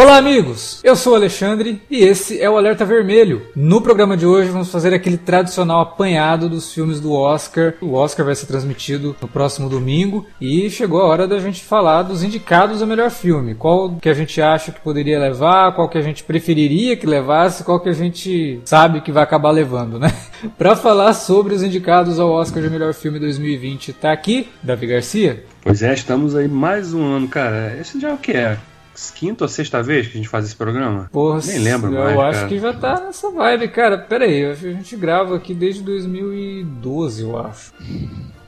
Olá, amigos! Eu sou o Alexandre e esse é o Alerta Vermelho. No programa de hoje vamos fazer aquele tradicional apanhado dos filmes do Oscar. O Oscar vai ser transmitido no próximo domingo e chegou a hora da gente falar dos indicados ao melhor filme. Qual que a gente acha que poderia levar, qual que a gente preferiria que levasse, qual que a gente sabe que vai acabar levando, né? Para falar sobre os indicados ao Oscar de melhor filme 2020, tá aqui Davi Garcia. Pois é, estamos aí mais um ano, cara. Esse já é o que é? Quinta ou sexta vez que a gente faz esse programa? Porra, Nem lembro eu mais. Eu acho cara. que já tá nessa vibe, cara. Pera aí, a gente grava aqui desde 2012, eu acho.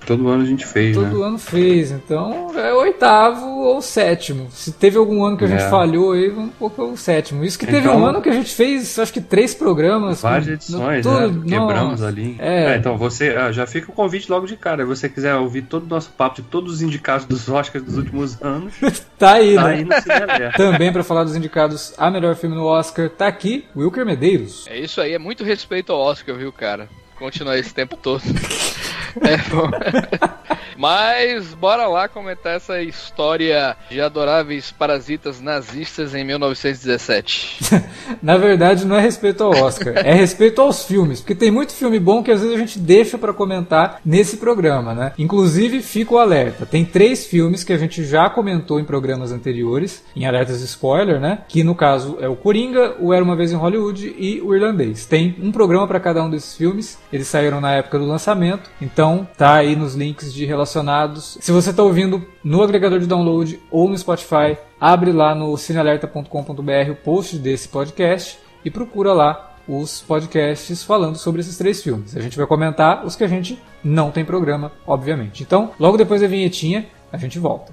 Todo ano a gente fez, Todo né? ano fez, então é o oitavo ou sétimo. Se teve algum ano que a gente É. falhou aí, pôr que é o sétimo. Isso que teve Então- um ano que a gente fez, acho que três programas. Várias com- edições, tudo- né? Quebramos nossa. ali. É. então você ah, já fica o convite logo de cara. Se você quiser ouvir todo o nosso papo de todos os indicados dos Oscars dos últimos anos, Tá aí, tá né? aí no. Também pra falar dos indicados a melhor filme no Oscar, tá aqui Wilker Medeiros. É isso aí, é muito respeito ao Oscar, viu, cara? Continuar esse tempo todo. É bom. Mas bora lá comentar essa história de adoráveis parasitas nazistas em 1917. Na verdade, não é respeito ao Oscar, é respeito aos filmes, porque tem muito filme bom que às vezes a gente deixa pra comentar nesse programa, né? Inclusive, fica o alerta. Tem três filmes que a gente já comentou em programas anteriores, em alertas de spoiler, né? Que no caso é o Coringa, o Era uma vez em Hollywood e o Irlandês. Tem um programa pra cada um desses filmes. Eles saíram na época do lançamento, então tá aí nos links de relacionados. Se você tá ouvindo no agregador de download ou no Spotify, abre lá no cinealerta.com.br o post desse podcast e procura lá os podcasts falando sobre esses três filmes. A gente vai comentar os que a gente não tem programa, obviamente. Então, logo depois da vinhetinha, a gente volta.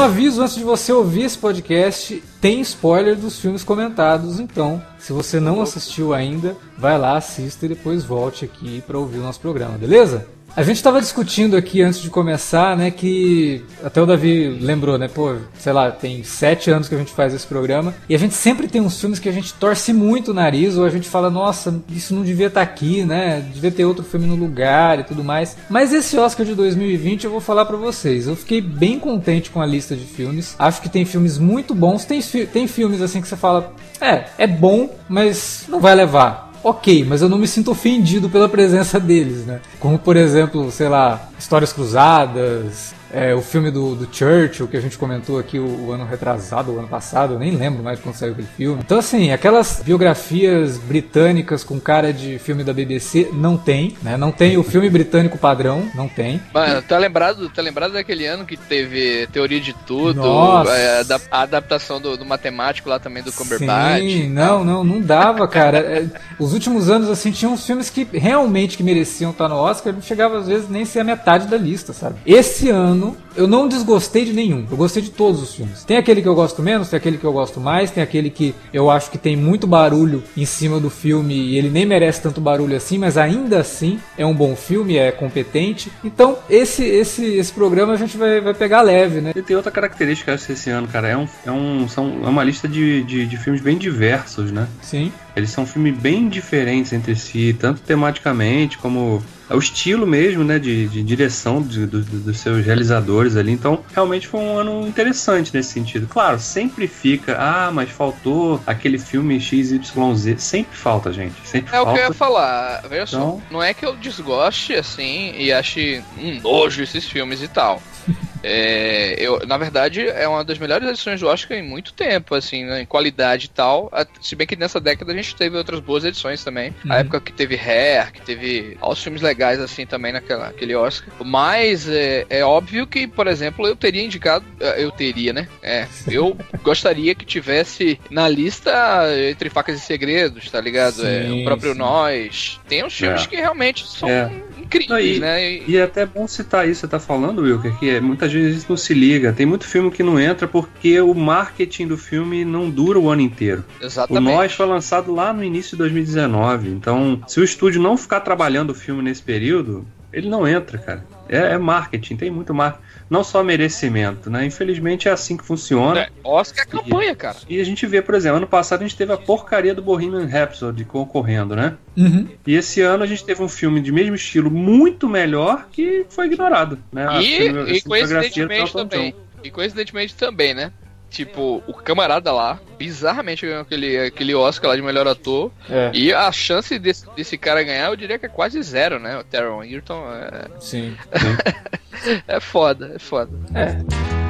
Um aviso antes de você ouvir esse podcast: tem spoiler dos filmes comentados, então, se você não assistiu ainda, vai lá, assista e depois volte aqui para ouvir o nosso programa, beleza? A gente estava discutindo aqui antes de começar, né, que até o Davi lembrou, né, pô, sei lá, tem sete anos que a gente faz esse programa e a gente sempre tem uns filmes que a gente torce muito o nariz ou a gente fala, nossa, isso não devia estar aqui, né, devia ter outro filme no lugar e tudo mais. Mas esse Oscar de 2020 eu vou falar pra vocês, eu fiquei bem contente com a lista de filmes. Acho que tem filmes muito bons, tem, tem filmes assim que você fala, é, é bom, mas não vai levar. Ok, mas eu não me sinto ofendido pela presença deles, né? Como, por exemplo, sei lá, Histórias Cruzadas, é, o filme do, do Churchill, que a gente comentou aqui o, o ano retrasado, o ano passado, eu nem lembro mais quando saiu aquele filme. Então, assim, aquelas biografias britânicas com cara de filme da BBC, não tem, né? Não tem o filme britânico padrão, não tem. Mano, tá lembrado, tá lembrado daquele ano que teve Teoria de Tudo, Nossa. é, a adap- a adaptação do, do matemático lá também do Cumberbatch. Sim, não, não, não dava, cara. É, os últimos anos, assim, tinham uns filmes que realmente que mereciam estar no Oscar, não chegava às vezes nem ser a metade da lista, sabe? Esse ano, eu não desgostei de nenhum. Eu gostei de todos os filmes. Tem aquele que eu gosto menos, tem aquele que eu gosto mais, tem aquele que eu acho que tem muito barulho em cima do filme e ele nem merece tanto barulho assim, mas ainda assim é um bom filme, é competente. Então, esse esse esse programa a gente vai, vai pegar leve, né? E tem outra característica esse ano, cara. É, um, é, um, são, é uma lista de, de, de filmes bem diversos, né? Sim. Eles são filmes bem diferentes entre si, tanto tematicamente como o estilo mesmo, né, de, de direção de, do, dos seus realizadores ali. Então, realmente foi um ano interessante nesse sentido. Claro, sempre fica, ah, mas faltou aquele filme XYZ. Sempre falta, gente. Sempre é falta. o que eu ia falar. Veja Então- só, não é que eu desgoste, assim, e ache um nojo esses filmes e tal. É, eu, na verdade, é uma das melhores edições do Oscar em muito tempo, assim, né, em qualidade e tal. Se bem que nessa década a gente teve outras boas edições também. Uhum. A época que teve Hair, que teve aos filmes legais, assim, também naquela, naquele Oscar. Mas é, é óbvio que, por exemplo, eu teria indicado. eh, Eu teria, né? É, eu gostaria que tivesse na lista Entre Facas e Segredos, tá ligado? É, Sim, o próprio sim. Nós. Tem uns filmes É. que realmente são É. incríveis, Não, e- né? E- E é até bom citar isso, você tá falando, Wilker, que é, muitas vezes isso não se liga. Tem muito filme que não entra porque o marketing do filme não dura o ano inteiro. O exatamente. Nós foi lançado lá no início de 2019. Então, se o estúdio não ficar trabalhando o filme nesse período, ele não entra, cara. É, é marketing, tem muito marketing. Não só merecimento, né? Infelizmente é assim que funciona. É, Oscar é campanha, cara. E a gente vê, por exemplo, ano passado a gente teve a porcaria do Bohemian Rhapsody concorrendo, né? Uhum. E esse ano a gente teve um filme de mesmo estilo muito melhor que foi ignorado, né? A E, a e cinematografia do coincidentemente também. E coincidentemente também, né? Tipo, o camarada lá, bizarramente ganhou aquele, aquele Oscar lá de melhor ator. É, E a chance desse, desse cara ganhar, eu diria que é quase zero, né? O Taron Egerton é, sim. é foda, é foda. É.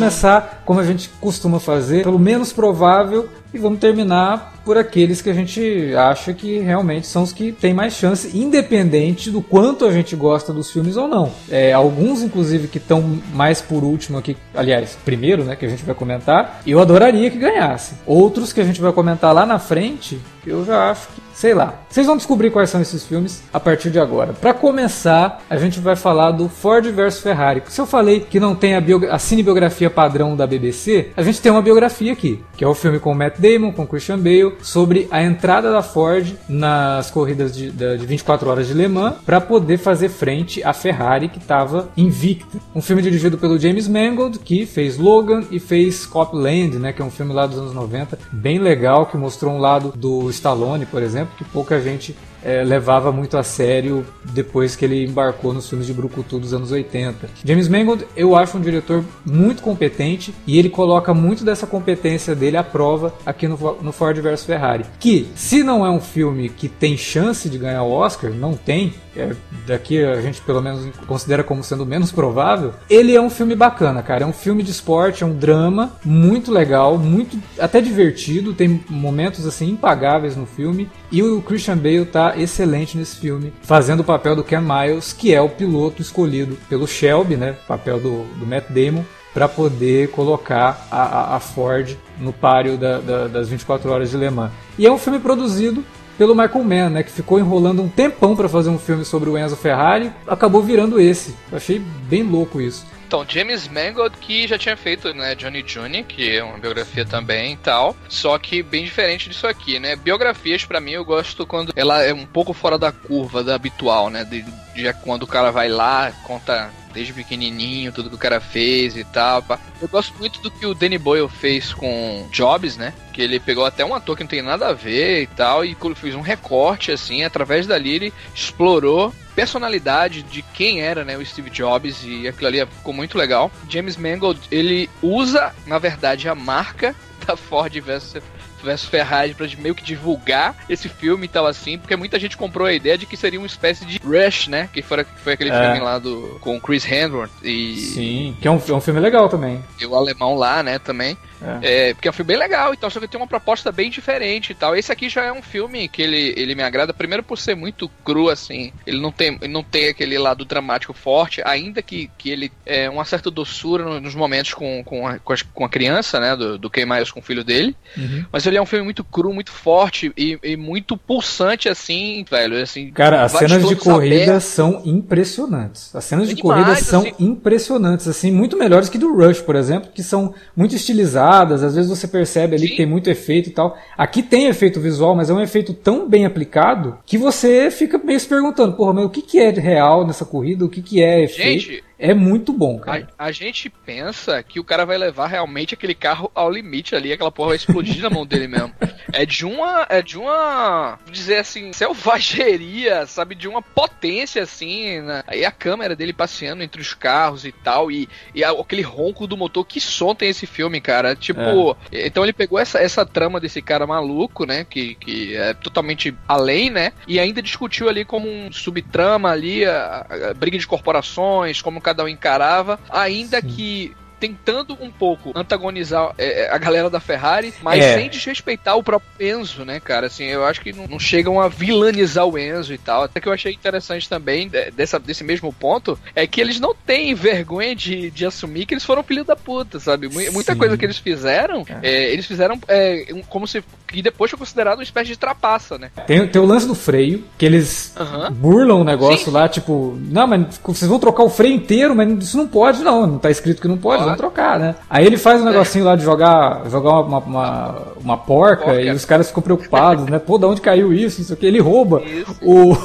começar, como a gente costuma fazer, pelo menos provável e vamos terminar por aqueles que a gente acha que realmente são os que têm mais chance, independente do quanto a gente gosta dos filmes ou não. É, alguns, inclusive, que estão mais por último aqui, aliás, primeiro, né, que a gente vai comentar, eu adoraria que ganhasse. Outros que a gente vai comentar lá na frente, eu já acho que, sei lá. Vocês vão descobrir quais são esses filmes a partir de agora. Para começar, a gente vai falar do Ford vs Ferrari. Se eu falei que não tem a, a cinebiografia padrão da BBC, a gente tem uma biografia aqui, que é o filme com Matt Damon, com Christian Bale, sobre a entrada da Ford nas corridas de, de 24 horas de Le Mans para poder fazer frente à Ferrari que estava invicta. Um filme dirigido pelo James Mangold, que fez Logan e fez Copland, né, que é um filme lá dos anos 90, bem legal, que mostrou um lado do Stallone, por exemplo, que pouca gente eh, levava muito a sério depois que ele embarcou nos filmes de Brucutu dos anos 80. James Mangold, eu acho um diretor muito competente e ele coloca muito dessa competência dele à prova aqui no, no Ford vs Ferrari. Que, se não é um filme que tem chance de ganhar o Oscar, não tem, é, daqui a gente pelo menos considera como sendo menos provável, ele é um filme bacana, cara. É um filme de esporte, é um drama muito legal, muito até divertido, tem momentos assim impagáveis no filme. E o Christian Bale tá excelente nesse filme, fazendo o papel do Ken Miles, que é o piloto escolhido pelo Shelby, né? Papel do, do Matt Damon para poder colocar a, a- Ford no páreo da- da- das 24 horas de Le Mans. E é um filme produzido pelo Michael Mann, né, que ficou enrolando um tempão para fazer um filme sobre o Enzo Ferrari, acabou virando esse. Eu achei bem louco isso. Então, James Mangold, que já tinha feito, né, Johnny Jr., que é uma biografia também e tal, só que bem diferente disso aqui, né? Biografias, pra mim, eu gosto quando ela é um pouco fora da curva, da habitual, né? De, de quando o cara vai lá, conta desde pequenininho, tudo que o cara fez e tal. pá. Eu gosto muito do que o Danny Boyle fez com Jobs, né? Que ele pegou até um ator que não tem nada a ver e tal, e fez um recorte, assim, através dali ele explorou personalidade de quem era, né, o Steve Jobs e aquilo ali ficou muito legal. James Mangold, ele usa, na verdade, a marca da Ford versus versus Ferrari pra meio que divulgar esse filme e tal assim, porque muita gente comprou a ideia de que seria uma espécie de Rush, né, que foi, que foi aquele É. filme lá do com Chris Hemsworth e Sim, que é um, é um filme legal também. e o alemão lá, né, também. É. é. porque é um filme bem legal, então, só que tem uma proposta bem diferente e tal. Esse aqui já é um filme que ele, ele me agrada, primeiro por ser muito cru, assim. Ele não tem, ele não tem aquele lado dramático forte, ainda que, que ele é uma certa doçura nos momentos com, com, a, com a criança, né? Do, do Ken Miles com o filho dele. Uhum. Mas ele é um filme muito cru, muito forte e, e muito pulsante, assim, velho. Assim, Cara, as cenas de corrida abertos. são impressionantes. As cenas de é demais, corrida são assim... impressionantes, assim, muito melhores que do Rush, por exemplo, que são muito estilizadas. Às vezes você percebe ali Sim. que tem muito efeito e tal. Aqui tem efeito visual, mas é um efeito tão bem aplicado que você fica meio se perguntando, porra, mas o que, que é real nessa corrida? O que, que é efeito? Gente, é muito bom, cara. A, a, gente pensa que o cara vai levar realmente aquele carro ao limite ali, aquela porra vai explodir na mão dele mesmo. É de uma. É de uma. Dizer assim, selvageria, sabe? De uma potência assim. Né? Aí a câmera dele passeando entre os carros e tal. E, e aquele ronco do motor. Que som tem esse filme, cara? Tipo. É. Então ele pegou essa, essa trama desse cara maluco, né? Que, que é totalmente além, né? E ainda discutiu ali como um subtrama ali, a, a briga de corporações, como o cada um encarava, ainda Sim. que tentando um pouco antagonizar é, é, a galera da Ferrari, mas é. sem desrespeitar o próprio Enzo, né, cara? Assim, eu acho que não, não, chegam a vilanizar o Enzo e tal. Até que eu achei interessante também dessa, desse mesmo ponto é que eles não têm vergonha de, de assumir que eles foram filho da puta, sabe? Muita Sim. coisa que eles fizeram, é. é eles fizeram é, como se que depois foi considerado uma espécie de trapaça, né? Tem, tem o lance do freio, que eles uhum. burlam o negócio sim, lá, tipo, não, mas vocês vão trocar o freio inteiro, mas isso não pode, não. Não tá escrito que não pode, vamos trocar, né? Aí ele faz um negocinho lá de jogar, jogar uma, uma, uma porca, porca, e os caras ficam preocupados, né? Pô, da onde caiu isso? Isso aqui. Ele rouba isso. o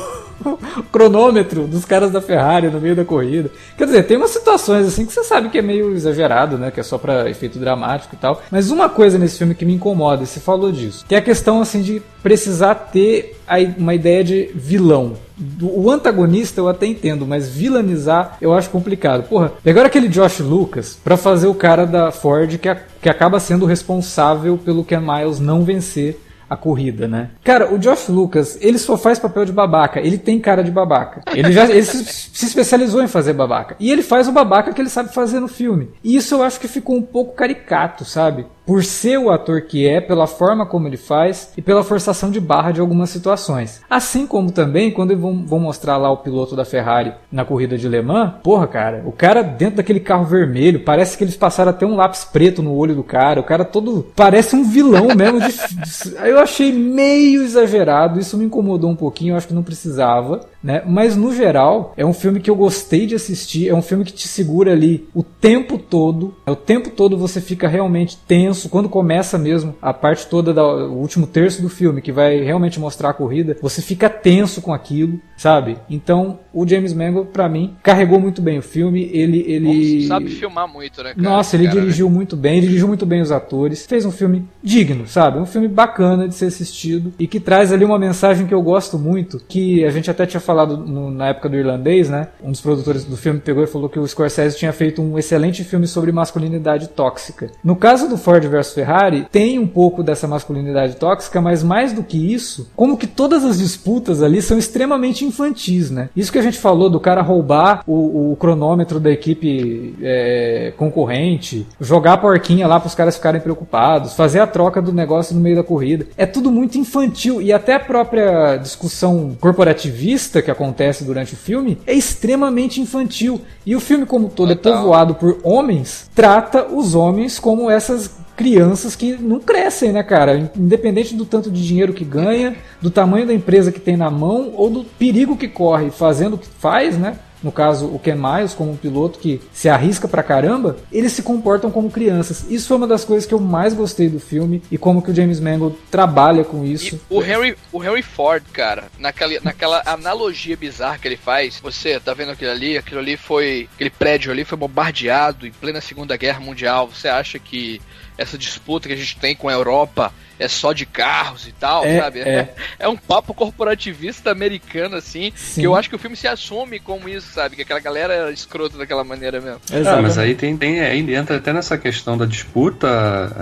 o cronômetro dos caras da Ferrari no meio da corrida. Quer dizer, tem umas situações assim que você sabe que é meio exagerado, né? Que é só para efeito dramático e tal. Mas uma coisa nesse filme que me incomoda, e você falou disso, que é a questão assim de precisar ter uma ideia de vilão. O antagonista eu até entendo, mas vilanizar eu acho complicado. Porra, pegaram aquele Josh Lucas para fazer o cara da Ford que, a, que acaba sendo responsável pelo Ken Miles não vencer a corrida, né? Cara, o Josh Lucas, ele só faz papel de babaca. Ele tem cara de babaca. Ele já ele se, se, especializou em fazer babaca. E ele faz o babaca que ele sabe fazer no filme. E isso eu acho que ficou um pouco caricato, sabe? Por ser o ator que é, pela forma como ele faz e pela forçação de barra de algumas situações. Assim como também quando vão, mostrar lá o piloto da Ferrari na corrida de Le Mans, porra, cara, o cara dentro daquele carro vermelho, parece que eles passaram até um lápis preto no olho do cara, o cara todo parece um vilão mesmo. De, eu achei meio exagerado, isso me incomodou um pouquinho, eu acho que não precisava, né? Mas no geral, é um filme que eu gostei de assistir, é um filme que te segura ali o tempo todo, o tempo todo você fica realmente tenso tenso quando começa mesmo a parte toda do último terço do filme, que vai realmente mostrar a corrida, você fica tenso com aquilo, sabe? Então, o James Mangold, para mim, carregou muito bem o filme. Ele. ele... Bom, sabe filmar muito, né? Cara? Nossa, ele cara, dirigiu né? muito bem, dirigiu muito bem os atores. Fez um filme digno, sabe? Um filme bacana de ser assistido e que traz ali uma mensagem que eu gosto muito, que a gente até tinha falado no, na época do irlandês, né? Um dos produtores do filme pegou e falou que o Scorsese tinha feito um excelente filme sobre masculinidade tóxica. No caso do Ford versus Ferrari, tem um pouco dessa masculinidade tóxica, mas mais do que isso, como que todas as disputas ali são extremamente infantis, né? Isso que a gente falou do cara roubar o, o cronômetro da equipe é, concorrente, jogar a porquinha lá para os caras ficarem preocupados, fazer a troca do negócio no meio da corrida. É tudo muito infantil e até a própria discussão corporativista que acontece durante o filme é extremamente infantil. E o filme como todo é povoado por homens, trata os homens como essas crianças que não crescem, né, cara? Independente do tanto de dinheiro que ganha, do tamanho da empresa que tem na mão ou do perigo que corre fazendo o que faz, né? No caso, o Ken Miles, como um piloto que se arrisca pra caramba, eles se comportam como crianças. Isso foi uma das coisas que eu mais gostei do filme e como que o James Mangold trabalha com isso. E o Henry, o Henry Ford, cara, naquela, naquela analogia bizarra que ele faz, você tá vendo aquilo ali? Aquilo ali foi. Aquele prédio ali foi bombardeado em plena Segunda Guerra Mundial. Você acha que essa disputa que a gente tem com a Europa é só de carros e tal, é, sabe? É. é um papo corporativista americano, assim, Sim. que eu acho que o filme se assume como isso, sabe? Que aquela galera era escrota daquela maneira mesmo. Ah, mas aí tem, tem aí entra até nessa questão da disputa,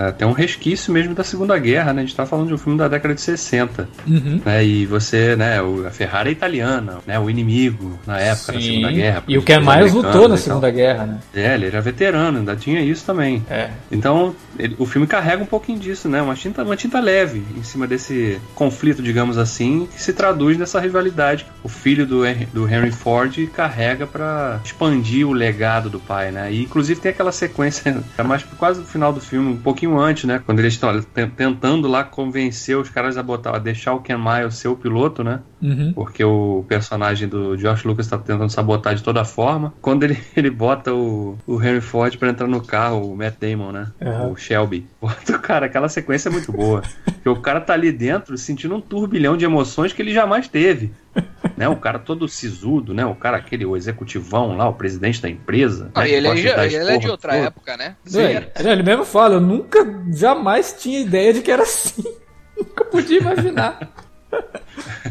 até um resquício mesmo da Segunda Guerra, né? A gente tá falando de um filme da década de 60. Uhum. Né? E você, né, a Ferrari é italiana, né? O inimigo na época Sim. da Segunda Guerra. E o Ken Miles lutou na Segunda Guerra, né? É, ele era veterano, ainda tinha isso também. É. Então, ele, o filme carrega um pouquinho disso, né? Uma tinta, uma tinta leve em cima desse conflito, digamos assim, que se traduz nessa rivalidade o filho do, do Henry Ford carrega para expandir o legado do pai, né? E inclusive tem aquela sequência, é mais quase no final do filme, um pouquinho antes, né? Quando eles estão tentando lá convencer os caras a botar, a deixar o Ken Miles ser o piloto, né? Uhum. Porque o personagem do Josh Lucas está tentando sabotar de toda forma. Quando ele, ele bota o, o Henry Ford para entrar no carro, o Matt Damon, né? Uhum. O Shelby. Cara, aquela sequência é muito boa. Porque o cara tá ali dentro sentindo um turbilhão de emoções que ele jamais teve. né? O cara todo sisudo, né? O cara, aquele o executivão lá, o presidente da empresa. Ah, né? ele, é, ele é de outra toda. época, né? Sim. É, ele mesmo fala, eu nunca, jamais tinha ideia de que era assim. nunca podia imaginar.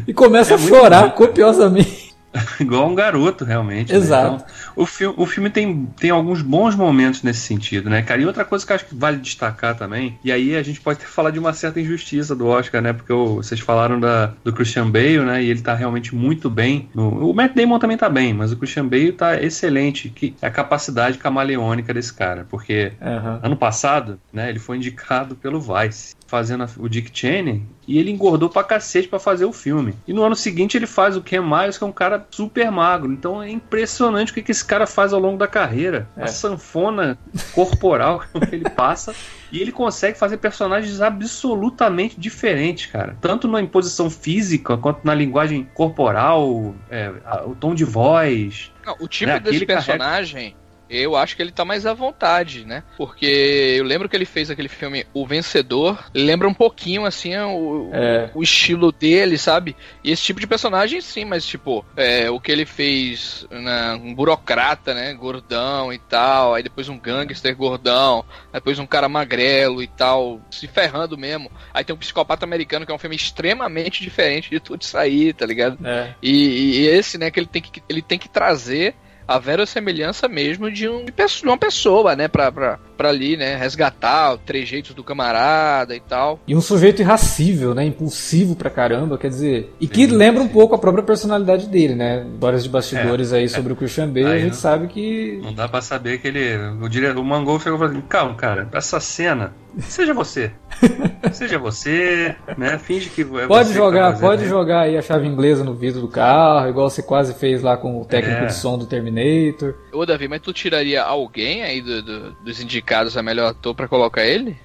e começa é a chorar copiosamente. Igual um garoto, realmente. Exato. Né? Então, o, fi o filme tem, tem alguns bons momentos nesse sentido, né, cara? E outra coisa que eu acho que vale destacar também, e aí a gente pode ter falado de uma certa injustiça do Oscar, né? Porque o, vocês falaram da, do Christian Bale, né? E ele tá realmente muito bem. No, o Matt Damon também tá bem, mas o Christian Bale tá excelente. Que é a capacidade camaleônica desse cara. Porque uhum. ano passado, né, ele foi indicado pelo Vice fazendo o Dick Cheney e ele engordou pra cacete pra fazer o filme. E no ano seguinte ele faz o Ken Miles, que é um cara super magro. Então é impressionante o que, que esse cara faz ao longo da carreira. É. A sanfona corporal que ele passa. E ele consegue fazer personagens absolutamente diferentes, cara. Tanto na imposição física, quanto na linguagem corporal, é, o tom de voz. Não, o tipo né? desse personagem eu acho que ele tá mais à vontade, né? Porque eu lembro que ele fez aquele filme O Vencedor, lembra um pouquinho, assim, o, é. o estilo dele, sabe? E esse tipo de personagem, sim, mas, tipo, é, o que ele fez, né, um burocrata, né? Gordão e tal, aí depois um gangster gordão, depois um cara magrelo e tal, se ferrando mesmo. Aí tem um psicopata americano, que é um filme extremamente diferente de tudo isso aí, tá ligado? É. E, e esse, né, que ele tem que, ele tem que trazer a verossemelhança mesmo de, um, de uma pessoa, né? Pra, pra, pra ali, né? Resgatar os trejeitos do camarada e tal. E um sujeito irracível, né? Impulsivo pra caramba, quer dizer. E que sim, lembra sim. um pouco a própria personalidade dele, né? Histórias de bastidores é, aí sobre é. o Christian Bale, aí a gente não, sabe que. Não dá pra saber que ele. O, diretor, o Mangol chegou e falou assim: calma, cara, essa cena Seja você. Seja você, né? Finge que é Pode tá jogar, tá pode jogar aí a chave inglesa no vidro do carro, igual você quase fez lá com o técnico é. de som do Terminator. Ô, Davi, mas tu tiraria alguém aí do, do, dos indicados a melhor ator pra colocar ele?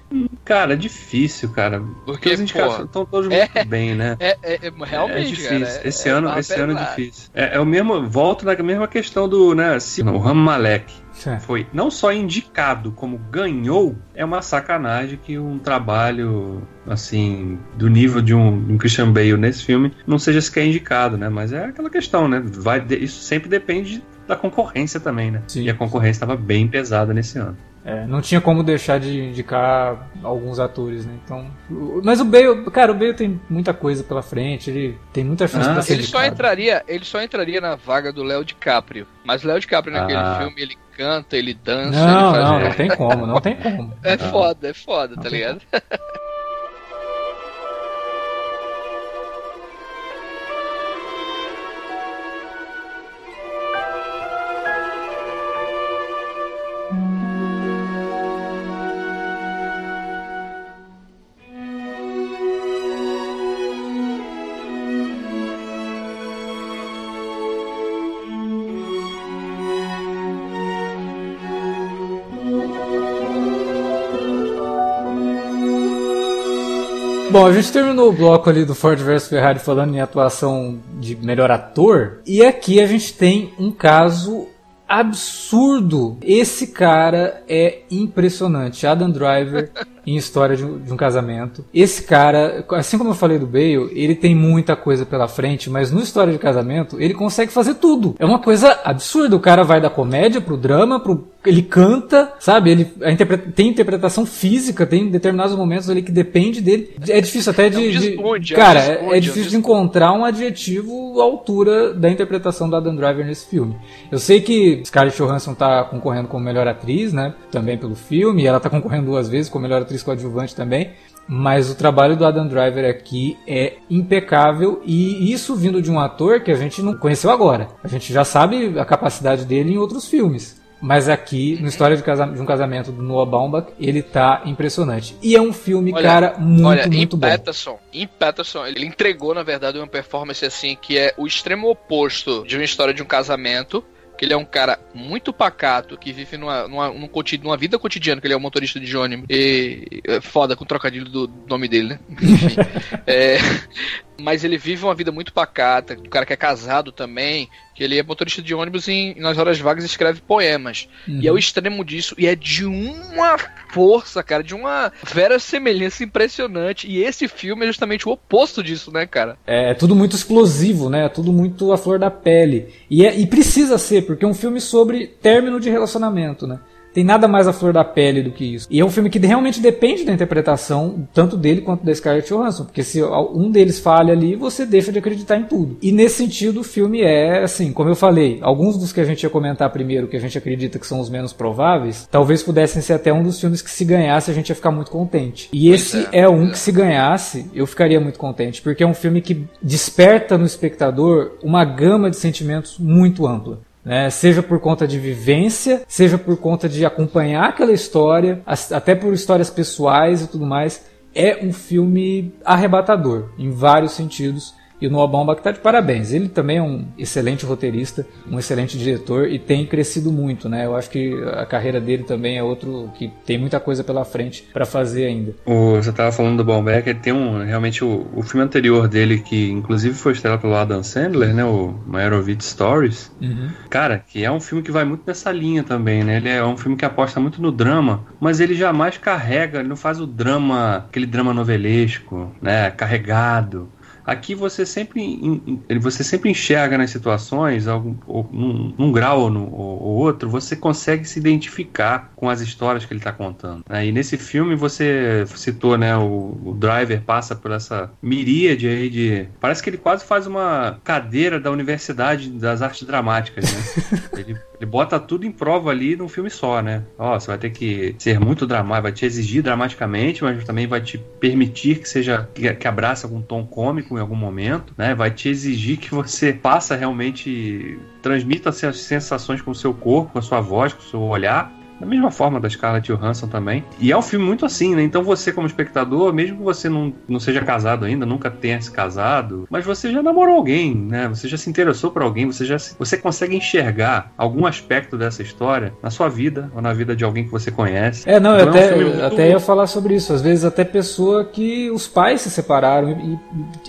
Cara, é difícil, cara. Porque, os indicados estão todos é, muito bem, né? É, é, é realmente, é difícil. Cara, esse ano, esse ano é difícil. É, o mesmo, volto na mesma questão do, né? O Ram Malek é. foi não só indicado, como ganhou, é uma sacanagem que um trabalho assim do nível de um, um Christian Bale nesse filme não seja sequer indicado, né? Mas é aquela questão, né? Vai, isso sempre depende da concorrência também, né? Sim. E a concorrência estava bem pesada nesse ano. É, não tinha como deixar de indicar alguns atores, né? Então, mas o Bale, cara, o Bale tem muita coisa pela frente, ele tem muita chance ah, pra ser ele indicado. só entraria, ele só entraria na vaga do Léo DiCaprio. Mas o Léo DiCaprio naquele ah. filme ele canta, ele dança, não, ele faz Não, não tem como, não tem como. É foda, é foda, não tá ligado? Bom, a gente terminou o bloco ali do Ford vs Ferrari falando em atuação de melhor ator. E aqui a gente tem um caso absurdo. Esse cara é impressionante. Adam Driver em História de um, de um, Casamento. Esse cara, assim como eu falei do Bale, ele tem muita coisa pela frente, mas no História de Casamento ele consegue fazer tudo. É uma coisa absurda. O cara vai da comédia pro drama, pro ele canta, sabe? Ele interpreta, tem interpretação física, tem determinados momentos ali que depende dele. É difícil até de. É um desmonte, de cara, é, um é difícil de encontrar um adjetivo à altura da interpretação da Adam Driver nesse filme. Eu sei que Scarlett Johansson tá concorrendo como melhor atriz, né? Também pelo filme, e ela tá concorrendo duas vezes como melhor atriz coadjuvante também. Mas o trabalho do Adam Driver aqui é impecável e isso vindo de um ator que a gente não conheceu agora. A gente já sabe a capacidade dele em outros filmes. Mas aqui, no História de, casa, de um Casamento do Noah Baumbach, ele tá impressionante. E é um filme, olha, cara, muito, olha, muito em bom. Patterson, em Patterson, ele entregou, na verdade, uma performance assim que é o extremo oposto de uma história de um casamento que ele é um cara muito pacato, que vive numa, numa, numa vida cotidiana, que ele é um motorista de ônibus. E é foda com o trocadilho do nome dele, né? Enfim. é, mas ele vive uma vida muito pacata, o cara que é casado também, que ele é motorista de ônibus e nas horas vagas escreve poemas. Uhum. E é o extremo disso, e é de uma força, cara, de uma vera semelhança impressionante. E esse filme é justamente o oposto disso, né, cara? É, é tudo muito explosivo, né? É tudo muito a flor da pele. E, é, e precisa ser, porque é um filme sobre término de relacionamento, né? Tem nada mais à flor da pele do que isso. E é um filme que realmente depende da interpretação, tanto dele quanto da Scarlett Johansson. Porque se um deles falha ali, você deixa de acreditar em tudo. E nesse sentido, o filme é, assim, como eu falei, alguns dos que a gente ia comentar primeiro, que a gente acredita que são os menos prováveis, talvez pudessem ser até um dos filmes que se ganhasse a gente ia ficar muito contente. E pois esse é, é um é. que se ganhasse, eu ficaria muito contente. Porque é um filme que desperta no espectador uma gama de sentimentos muito ampla né? Seja por conta de vivência, seja por conta de acompanhar aquela história, até por histórias pessoais e tudo mais. É um filme arrebatador em vários sentidos e o Noah Baumbach está de parabéns. Ele também é um excelente roteirista, um excelente diretor e tem crescido muito, né? Eu acho que a carreira dele também é outro que tem muita coisa pela frente para fazer ainda. O, você estava falando do Baumbach, ele tem um realmente o, o, filme anterior dele que inclusive foi estrelado pelo Adam Sandler, né? O Meyerowitz Stories. Uhum. Cara, que é um filme que vai muito nessa linha também, né? Ele é um filme que aposta muito no drama, mas ele jamais carrega, ele não faz o drama, aquele drama novelesco, né? Carregado Aqui você sempre, você sempre enxerga nas situações, algum, num, num, grau ou, no, ou, outro, você consegue se identificar com as histórias que ele está contando. Né? E nesse filme você citou, né, o, o, driver passa por essa miríade aí de. Parece que ele quase faz uma cadeira da Universidade das Artes Dramáticas, né? ele, ele bota tudo em prova ali num filme só, né? Ó, você vai ter que ser muito dramático, vai te exigir dramaticamente, mas também vai te permitir que seja que, que abraça algum tom cômico em algum momento, né? Vai te exigir que você passa realmente transmita as sensações com o seu corpo, com a sua voz, com o seu olhar, da mesma forma da Scarlett Johansson também. E é um filme muito assim, né? Então você, como espectador, mesmo que você não, não seja casado ainda, nunca tenha se casado, mas você já namorou alguém, né? Você já se interessou por alguém, você já você consegue enxergar algum aspecto dessa história na sua vida ou na vida de alguém que você conhece. É, não, então, eu até, é um muito... até ia falar sobre isso. Às vezes até pessoa que os pais se separaram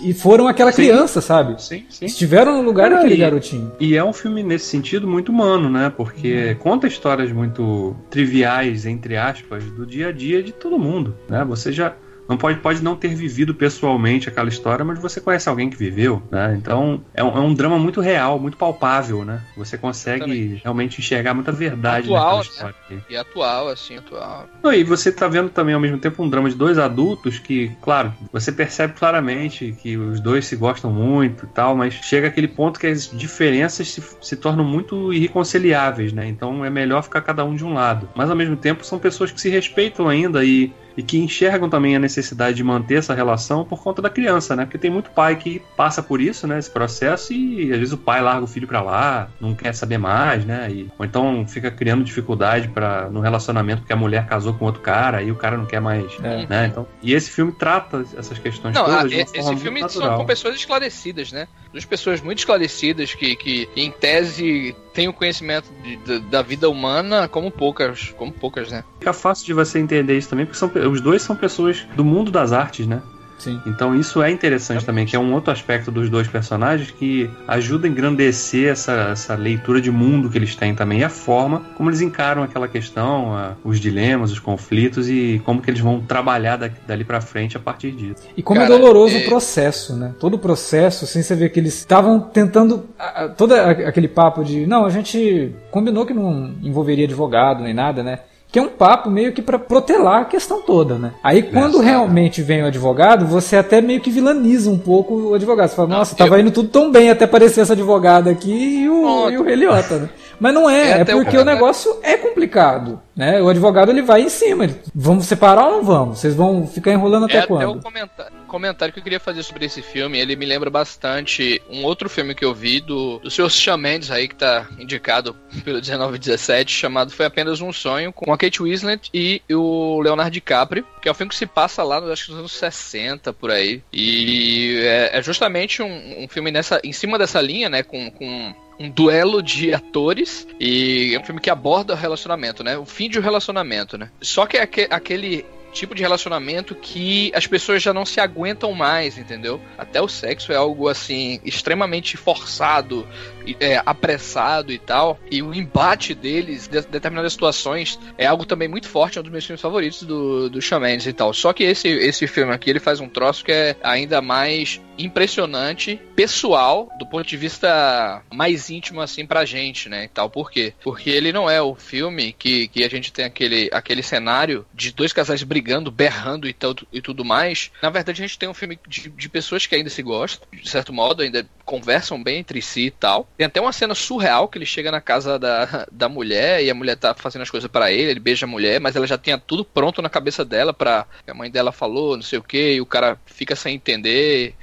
e, e foram aquela sim. criança, sabe? Sim, sim. Estiveram no lugar é, daquele garotinho. E é um filme nesse sentido muito humano, né? Porque hum. conta histórias muito triviais, entre aspas, do dia a dia de todo mundo. Né? Você já não pode, pode não ter vivido pessoalmente aquela história, mas você conhece alguém que viveu, né? Então é um, é um drama muito real, muito palpável, né? Você consegue Exatamente. realmente enxergar muita verdade atual, naquela história. Né? E atual, assim, atual. e você tá vendo também ao mesmo tempo um drama de dois adultos que, claro, você percebe claramente que os dois se gostam muito e tal, mas chega aquele ponto que as diferenças se, se tornam muito irreconciliáveis, né? Então é melhor ficar cada um de um lado. Mas ao mesmo tempo são pessoas que se respeitam ainda e e que enxergam também a necessidade de manter essa relação por conta da criança, né? Porque tem muito pai que passa por isso, né? Esse processo e às vezes o pai larga o filho para lá, não quer saber mais, né? E, ou então fica criando dificuldade para no relacionamento porque a mulher casou com outro cara e o cara não quer mais, é. né? Então, e esse filme trata essas questões não, todas. A, esse filme são com pessoas esclarecidas, né? Duas pessoas muito esclarecidas que, que em tese têm o conhecimento de, de, da vida humana como poucas, como poucas, né? Fica fácil de você entender isso também, porque são, os dois são pessoas do mundo das artes, né? Sim. Então isso é interessante é. também, que é um outro aspecto dos dois personagens que ajuda a engrandecer essa, essa leitura de mundo que eles têm também, e a forma como eles encaram aquela questão, a, os dilemas, os conflitos e como que eles vão trabalhar da, dali para frente a partir disso. E como é Cara, é doloroso é... o processo, né? Todo o processo, sem você ver que eles estavam tentando todo aquele papo de, não, a gente combinou que não envolveria advogado nem nada, né? Que é um papo meio que para protelar a questão toda, né? Aí quando realmente vem o advogado, você até meio que vilaniza um pouco o advogado. Você fala, nossa, tava indo tudo tão bem até aparecer essa advogada aqui e o, e o Heliota, né? Mas não é, é, é porque o, o negócio é complicado. Né? O advogado ele vai em cima. Ele, vamos separar ou não vamos? Vocês vão ficar enrolando até é quando? Até o comentário, comentário que eu queria fazer sobre esse filme, ele me lembra bastante um outro filme que eu vi do, do Sr. Shawn Mendes aí, que tá indicado pelo 1917, chamado Foi Apenas um Sonho, com a Kate Winslet e o Leonardo DiCaprio, que é um filme que se passa lá nos, acho que nos anos 60, por aí. E é, é justamente um, um filme nessa, em cima dessa linha, né, com, com um duelo de atores e é um filme que aborda o relacionamento, né? O fim de um relacionamento, né? Só que é aquele tipo de relacionamento que as pessoas já não se aguentam mais, entendeu? Até o sexo é algo assim extremamente forçado, é, apressado e tal. E o embate deles, de determinadas situações, é algo também muito forte, é um dos meus filmes favoritos do, do Shawn Mendes e tal. Só que esse, esse filme aqui, ele faz um troço que é ainda mais impressionante, pessoal, do ponto de vista mais íntimo, assim, pra gente, né, e tal. Por quê? Porque ele não é o filme que, que a gente tem aquele, aquele cenário de dois casais brigando, berrando e, tal, e tudo mais. Na verdade, a gente tem um filme de, de pessoas que ainda se gostam, de certo modo, ainda conversam bem entre si e tal. Tem até uma cena surreal que ele chega na casa da, da mulher e a mulher tá fazendo as coisas para ele, ele beija a mulher, mas ela já tinha tudo pronto na cabeça dela pra. A mãe dela falou, não sei o que, e o cara fica sem entender,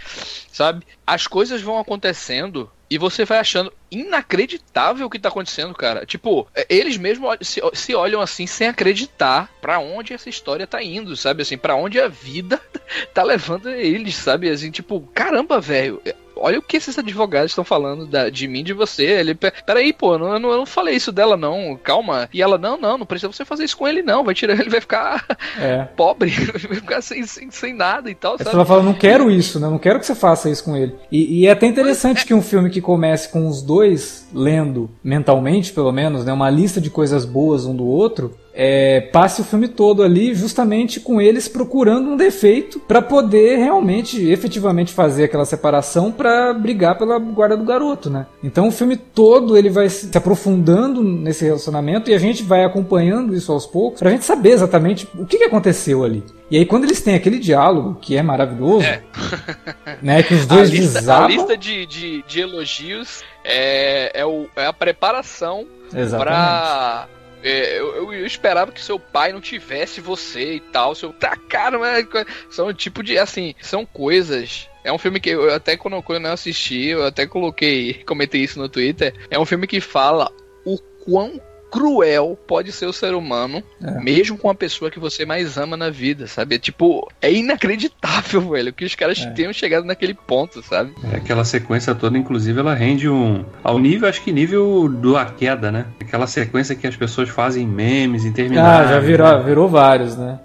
sabe? As coisas vão acontecendo e você vai achando inacreditável o que tá acontecendo, cara. Tipo, é, eles mesmos se, se olham assim sem acreditar para onde essa história tá indo, sabe? Assim, para onde a vida tá levando eles, sabe? Assim, tipo, caramba, velho olha o que esses advogados estão falando da, de mim, de você. Ele, peraí, pô, eu não, eu não falei isso dela, não, calma. E ela, não, não, não precisa você fazer isso com ele, não. Vai tirar, ele vai ficar é. pobre, vai ficar sem, sem, sem nada e tal. Você vai falar, não quero isso, né? Não quero que você faça isso com ele. E, e é até interessante que um filme que comece com os dois lendo mentalmente, pelo menos, né? Uma lista de coisas boas um do outro é, passe o filme todo ali justamente com eles procurando um defeito para poder realmente, efetivamente fazer aquela separação para brigar pela guarda do garoto, né? Então o filme todo ele vai se aprofundando nesse relacionamento e a gente vai acompanhando isso aos poucos pra gente saber exatamente o que, que aconteceu ali. E aí quando eles têm aquele diálogo que é maravilhoso, é. né, que os dois a lista, desabam... A lista de, de, de elogios é, é, o, é a preparação para é, eu, eu, esperava que seu pai não tivesse você e tal. Seu. Tá, cara, mas são tipo de. Assim, são coisas. É um filme que eu até quando, quando eu assisti, eu até coloquei, comentei isso no Twitter. É um filme que fala o quão cruel pode ser o ser humano, é. mesmo com a pessoa que você mais ama na vida, sabe? É, tipo, é inacreditável, velho, que os caras é. tenham chegado naquele ponto, sabe? É, aquela sequência toda, inclusive, ela rende um. Ao nível, acho que nível do A Queda, né? Aquela sequência que as pessoas fazem memes intermináveis. Ah, já virou, né? virou vários, né?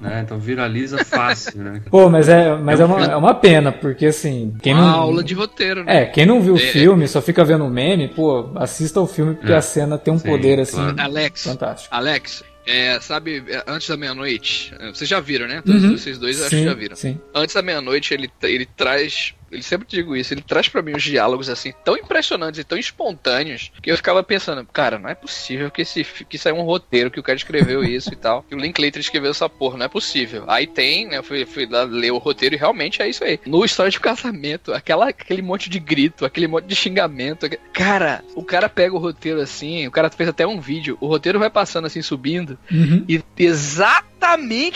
né? Então viraliza fácil, né? Pô, mas é, mas é, uma, é uma pena, porque assim. Quem uma não, aula de roteiro, né? É, quem não viu o é. filme, só fica vendo o meme, pô, assista o filme porque é. a cena tem um Sim, poder assim. Claro. Alex, fantástico. Alex, é, sabe, é, antes da meia-noite, vocês já viram, né? Todos uhum. vocês dois sim, acho que já viram. Sim. Antes da meia-noite, ele, ele traz ele sempre digo isso, ele traz para mim os diálogos assim tão impressionantes e tão espontâneos que eu ficava pensando, cara, não é possível que esse que isso é um roteiro que o cara escreveu isso e tal. Que o Linklater escreveu essa porra, não é possível. Aí tem, né, eu fui, fui lá ler o roteiro e realmente é isso aí. No história de casamento, aquela aquele monte de grito, aquele monte de xingamento, cara, o cara pega o roteiro assim, o cara fez até um vídeo, o roteiro vai passando assim subindo uhum. e exatamente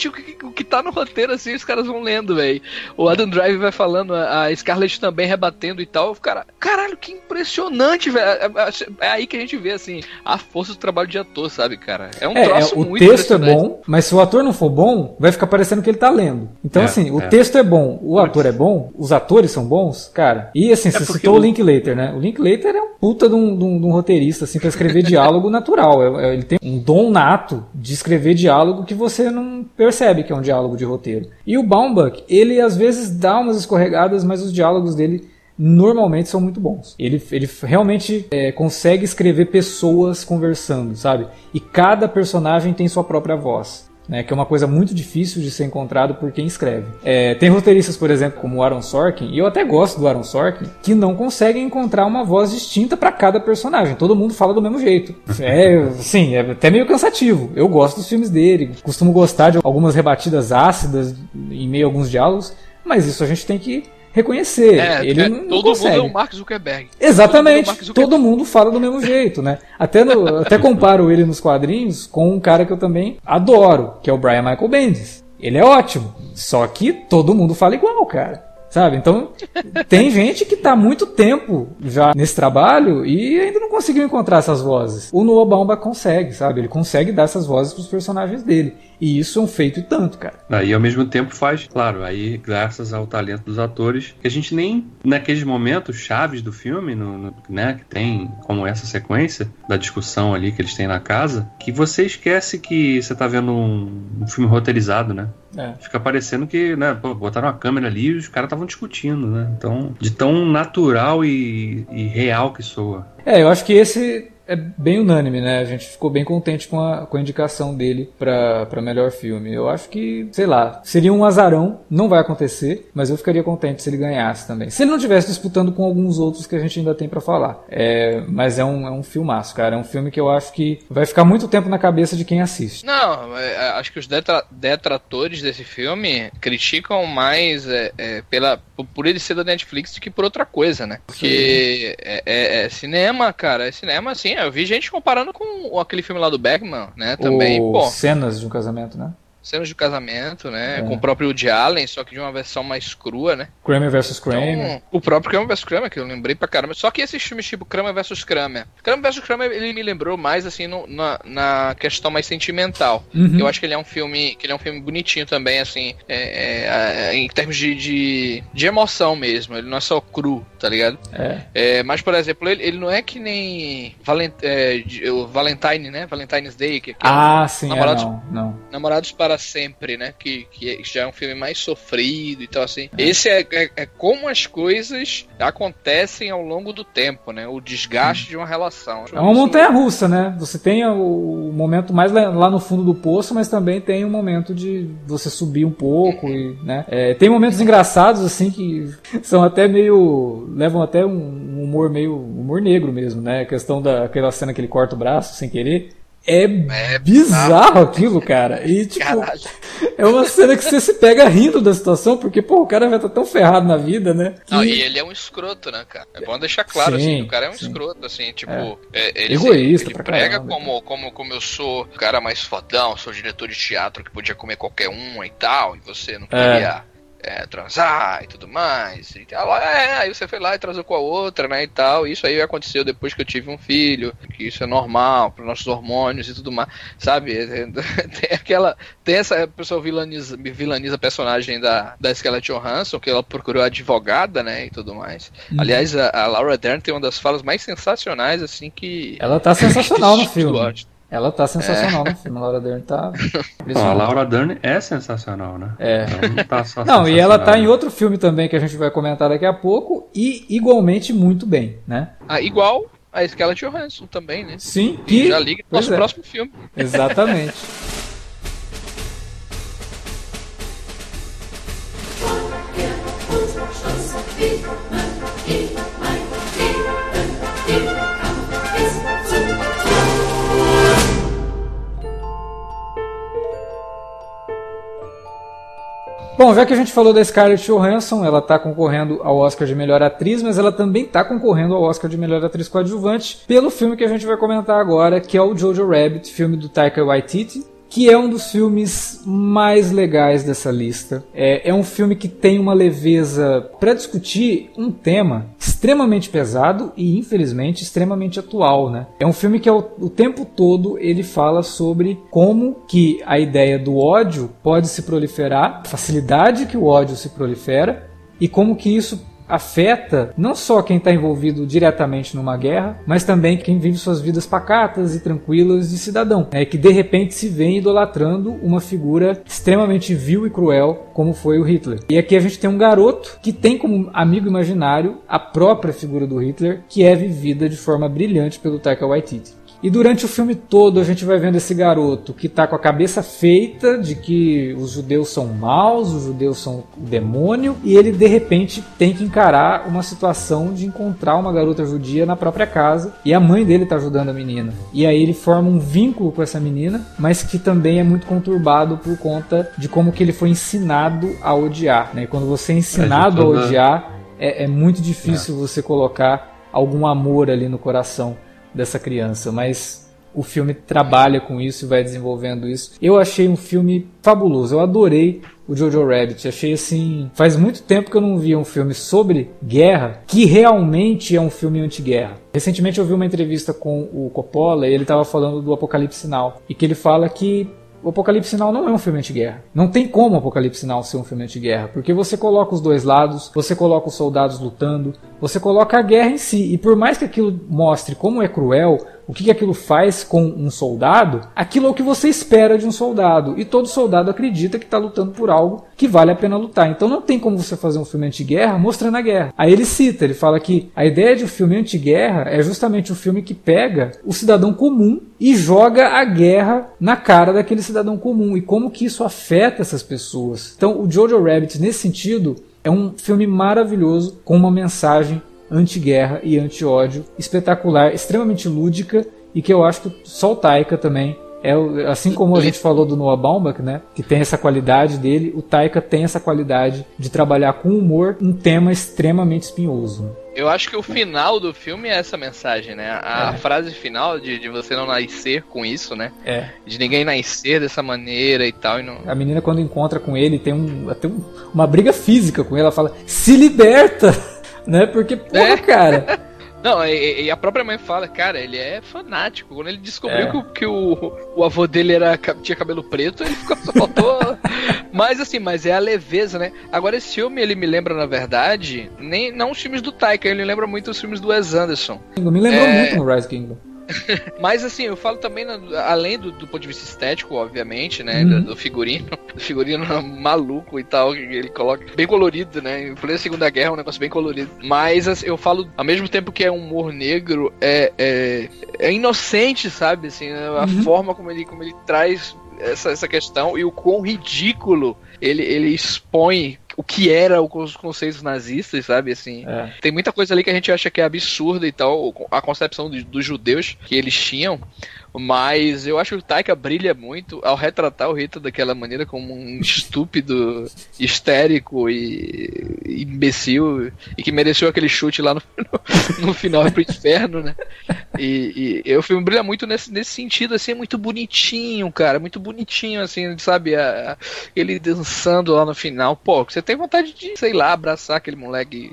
o que, o que tá no roteiro assim, os caras vão lendo, velho. O Adam Drive vai falando a, Scarlett também rebatendo e tal. Cara, caralho, que impressionante, velho. É, é, é, aí que a gente vê, assim, a força do trabalho de ator, sabe, cara? É um é, troço é, o muito O texto é bom, mas se o ator não for bom, vai ficar parecendo que ele tá lendo. Então, é, assim, o é. texto é bom, o ator é bom, os atores são bons, cara. E, assim, você citou o... o Linklater, né? O Linklater é um puta de um, de um, de um roteirista, assim, pra escrever diálogo natural. ele tem um dom nato de escrever diálogo que você não percebe que é um diálogo de roteiro. E o Baumbach, ele às vezes dá umas escorregadas, mas os diálogos dele normalmente são muito bons. Ele, ele realmente é, consegue escrever pessoas conversando, sabe? E cada personagem tem sua própria voz. Né, que é uma coisa muito difícil de ser encontrado por quem escreve. É, tem roteiristas, por exemplo, como o Aaron Sorkin, e eu até gosto do Aaron Sorkin, que não conseguem encontrar uma voz distinta para cada personagem. Todo mundo fala do mesmo jeito. É, sim, é até meio cansativo. Eu gosto dos filmes dele, costumo gostar de algumas rebatidas ácidas em meio a alguns diálogos, mas isso a gente tem que reconhecer. É, ele é, não, todo não consegue. mundo é o Mark Zuckerberg. Exatamente. Todo mundo, Zuckerberg. todo mundo fala do mesmo jeito, né? Até, no, até comparo ele nos quadrinhos com um cara que eu também adoro, que é o Brian Michael Bendis. Ele é ótimo, só que todo mundo fala igual, cara. Sabe? Então, tem gente que está muito tempo já nesse trabalho e ainda não conseguiu encontrar essas vozes. O Noah Baumbach consegue, sabe? Ele consegue dar essas vozes para os personagens dele. E isso é um feito e tanto, cara. E ao mesmo tempo faz, claro, aí graças ao talento dos atores, que a gente nem, naqueles momentos chaves do filme, no, no, né, que tem como essa sequência da discussão ali que eles têm na casa, que você esquece que você tá vendo um, um filme roteirizado, né? É. Fica parecendo que, né, pô, botaram uma câmera ali e os caras estavam discutindo, né? Então, de tão natural e, e real que soa. É, eu acho que esse é bem unânime, né? A gente ficou bem contente com a, com a indicação dele para melhor filme. Eu acho que, sei lá, seria um azarão, não vai acontecer, mas eu ficaria contente se ele ganhasse também. Se ele não estivesse disputando com alguns outros que a gente ainda tem para falar. É, mas é um, é um filmaço, cara. É um filme que eu acho que vai ficar muito tempo na cabeça de quem assiste. Não, é, é, acho que os detra detratores desse filme criticam mais é, é, pela, por ele ser da Netflix do que por outra coisa, né? Porque é, é, é, cinema, cara. É cinema, assim, eu vi gente comparando com aquele filme lá do Bergman, né? Também, o... pô. Cenas de um casamento, né? Cenas de casamento, né? É. Com o próprio Woody Allen, só que de uma versão mais crua, né? Kramer vs Kramer. Então, o próprio Kramer vs Kramer, que eu lembrei pra caramba. Só que esses filmes tipo Kramer vs Kramer. Kramer vs Kramer, ele me lembrou mais, assim, no, na, na questão mais sentimental. Uhum. Eu acho que ele é um filme que ele é um filme bonitinho também, assim, é, é, em termos de, de, de, emoção mesmo. Ele não é só cru, tá ligado? É. é mas, por exemplo, ele, ele não é que nem Valent, é, Valentine, né? Valentine's Day. Que, que ah, é, sim, namorados, não, não. Namorados para sempre, né? Que, que já é um filme mais sofrido e tal, assim. Esse é, é, é como as coisas acontecem ao longo do tempo, né? O desgaste de uma relação. É uma montanha russa, né? Você tem o momento mais lá no fundo do poço, mas também tem o um momento de você subir um pouco e, né? É, tem momentos engraçados, assim, que são até meio... levam até um humor meio... humor negro mesmo, né? A questão daquela cena que ele corta o braço sem querer. É, é bizarro aquilo, cara. E, tipo, Caralho. é uma cena que você se pega rindo da situação, porque, pô, o cara vai estar tá tão ferrado na vida, né? Que... Não, e ele é um escroto, né, cara? É bom deixar claro, sim, assim, o cara é um sim. escroto, assim, tipo, é. É, ele, Egoísta, ele, ele prega como, como, como eu sou o cara mais fodão, sou diretor de teatro que podia comer qualquer um e tal, e você não é. queria é, transar e tudo mais. E tal. É, aí você foi lá e transou com a outra, né, e tal. Isso aí aconteceu depois que eu tive um filho, que isso é normal para nossos hormônios e tudo mais, sabe? Tem aquela, tem essa pessoa vilaniza, vilaniza a personagem da, da Scarlett Johansson, que ela procurou advogada, né, e tudo mais. Hum. Aliás, a, a, Laura Dern tem uma das falas mais sensacionais, assim, que... Ela tá sensacional no filme. Ela tá sensacional é. no filme, a Laura Dern tá. Não, a Laura Dern é sensacional, né? É. não tá só Não, e ela tá em outro filme também que a gente vai comentar daqui a pouco e igualmente muito bem, né? Ah, igual a Scarlett Johansson também, né? Sim, que já liga pro nosso é. próximo filme. Exatamente. Bom, já que a gente falou da Scarlett Johansson, ela está concorrendo ao Oscar de melhor atriz, mas ela também está concorrendo ao Oscar de melhor atriz coadjuvante pelo filme que a gente vai comentar agora, que é o Jojo Rabbit, filme do Taika Waititi, que é um dos filmes mais legais dessa lista. É, é um filme que tem uma leveza para discutir um tema extremamente pesado e infelizmente extremamente atual, né? É um filme que ao, o tempo todo ele fala sobre como que a ideia do ódio pode se proliferar, a facilidade que o ódio se prolifera e como que isso afeta não só quem está envolvido diretamente numa guerra, mas também quem vive suas vidas pacatas e tranquilas de cidadão, é que de repente se vê idolatrando uma figura extremamente vil e cruel como foi o Hitler. E aqui a gente tem um garoto que tem como amigo imaginário a própria figura do Hitler, que é vivida de forma brilhante pelo Taika Waititi E durante o filme todo a gente vai vendo esse garoto que tá com a cabeça feita de que os judeus são maus, os judeus são o demônio, e ele de repente tem que encarar uma situação de encontrar uma garota judia na própria casa e a mãe dele tá ajudando a menina. E aí ele forma um vínculo com essa menina, mas que também é muito conturbado por conta de como que ele foi ensinado a odiar. Né? E quando você é ensinado a odiar, é, é muito difícil é. você colocar algum amor ali no coração dessa criança, mas o filme trabalha com isso e vai desenvolvendo isso. Eu achei um filme fabuloso, eu adorei o Jojo Rabbit. Achei assim. Faz muito tempo que eu não via um filme sobre guerra que realmente é um filme anti-guerra. Recentemente eu vi uma entrevista com o Coppola e ele estava falando do Apocalipse Now. E que ele fala que o Apocalipse Sinal não é um filme anti-guerra. Não tem como o Apocalipse Sinal ser um filme anti-guerra, porque você coloca os dois lados, você coloca os soldados lutando, você coloca a guerra em si. E por mais que aquilo mostre como é cruel, o que, aquilo faz com um soldado, aquilo é o que você espera de um soldado. E todo soldado acredita que está lutando por algo que vale a pena lutar. Então não tem como você fazer um filme anti-guerra mostrando a guerra. Aí ele cita, ele fala que a ideia de um filme anti-guerra é justamente um filme que pega o cidadão comum e joga a guerra na cara daquele cidadão comum e como que isso afeta essas pessoas. Então o Jojo Rabbit nesse sentido é um filme maravilhoso com uma mensagem anti-guerra e anti-ódio, espetacular, extremamente lúdica e que eu acho que só o Taika também é assim como a gente falou do Noah Baumbach, né, que tem essa qualidade dele, o Taika tem essa qualidade de trabalhar com humor um tema extremamente espinhoso. Eu acho que o final do filme é essa mensagem, né? A, é. frase final de, de você não nascer com isso, né? É. De ninguém nascer dessa maneira e tal. E não... A menina, quando encontra com ele, tem um, até um, uma briga física com ele. Ela fala: se liberta! Né? Porque, porra, é. cara. Não, e, e, a própria mãe fala, cara, ele é fanático. Quando ele descobriu é. que, que, o, o avô dele era, tinha cabelo preto, ele ficou, só faltou. mas assim, mas é a leveza, né? Agora, esse filme, ele me lembra, na verdade, nem não os filmes do Taika, ele lembra muito os filmes do Wes Anderson. Me lembrou é... muito no Rise Kingdom. Mas assim, eu falo também, além do, do ponto de vista estético, obviamente, né? Uhum. Do, do, figurino. Do figurino maluco e tal, que ele coloca. Bem colorido, né? Em plena Segunda Guerra é um negócio bem colorido. Mas assim, eu falo, ao mesmo tempo que é humor negro, é, é, é inocente, sabe? Assim, né? a uhum. forma como ele, como ele traz essa, essa questão e o quão ridículo ele, ele expõe o que era os conceitos nazistas, sabe? Assim, é. tem muita coisa ali que a gente acha que é absurda e tal, a concepção dos, dos judeus que eles tinham, mas eu acho que o Taika brilha muito ao retratar o Rita daquela maneira como um estúpido, histérico e imbecil e que mereceu aquele chute lá no, no, no final pro inferno, né? E, e, o filme brilha muito nesse, nesse sentido, assim, é muito bonitinho, cara, muito bonitinho, assim, sabe? A, a, ele dançando lá no final, pô, você tem vontade de, sei lá, abraçar aquele moleque.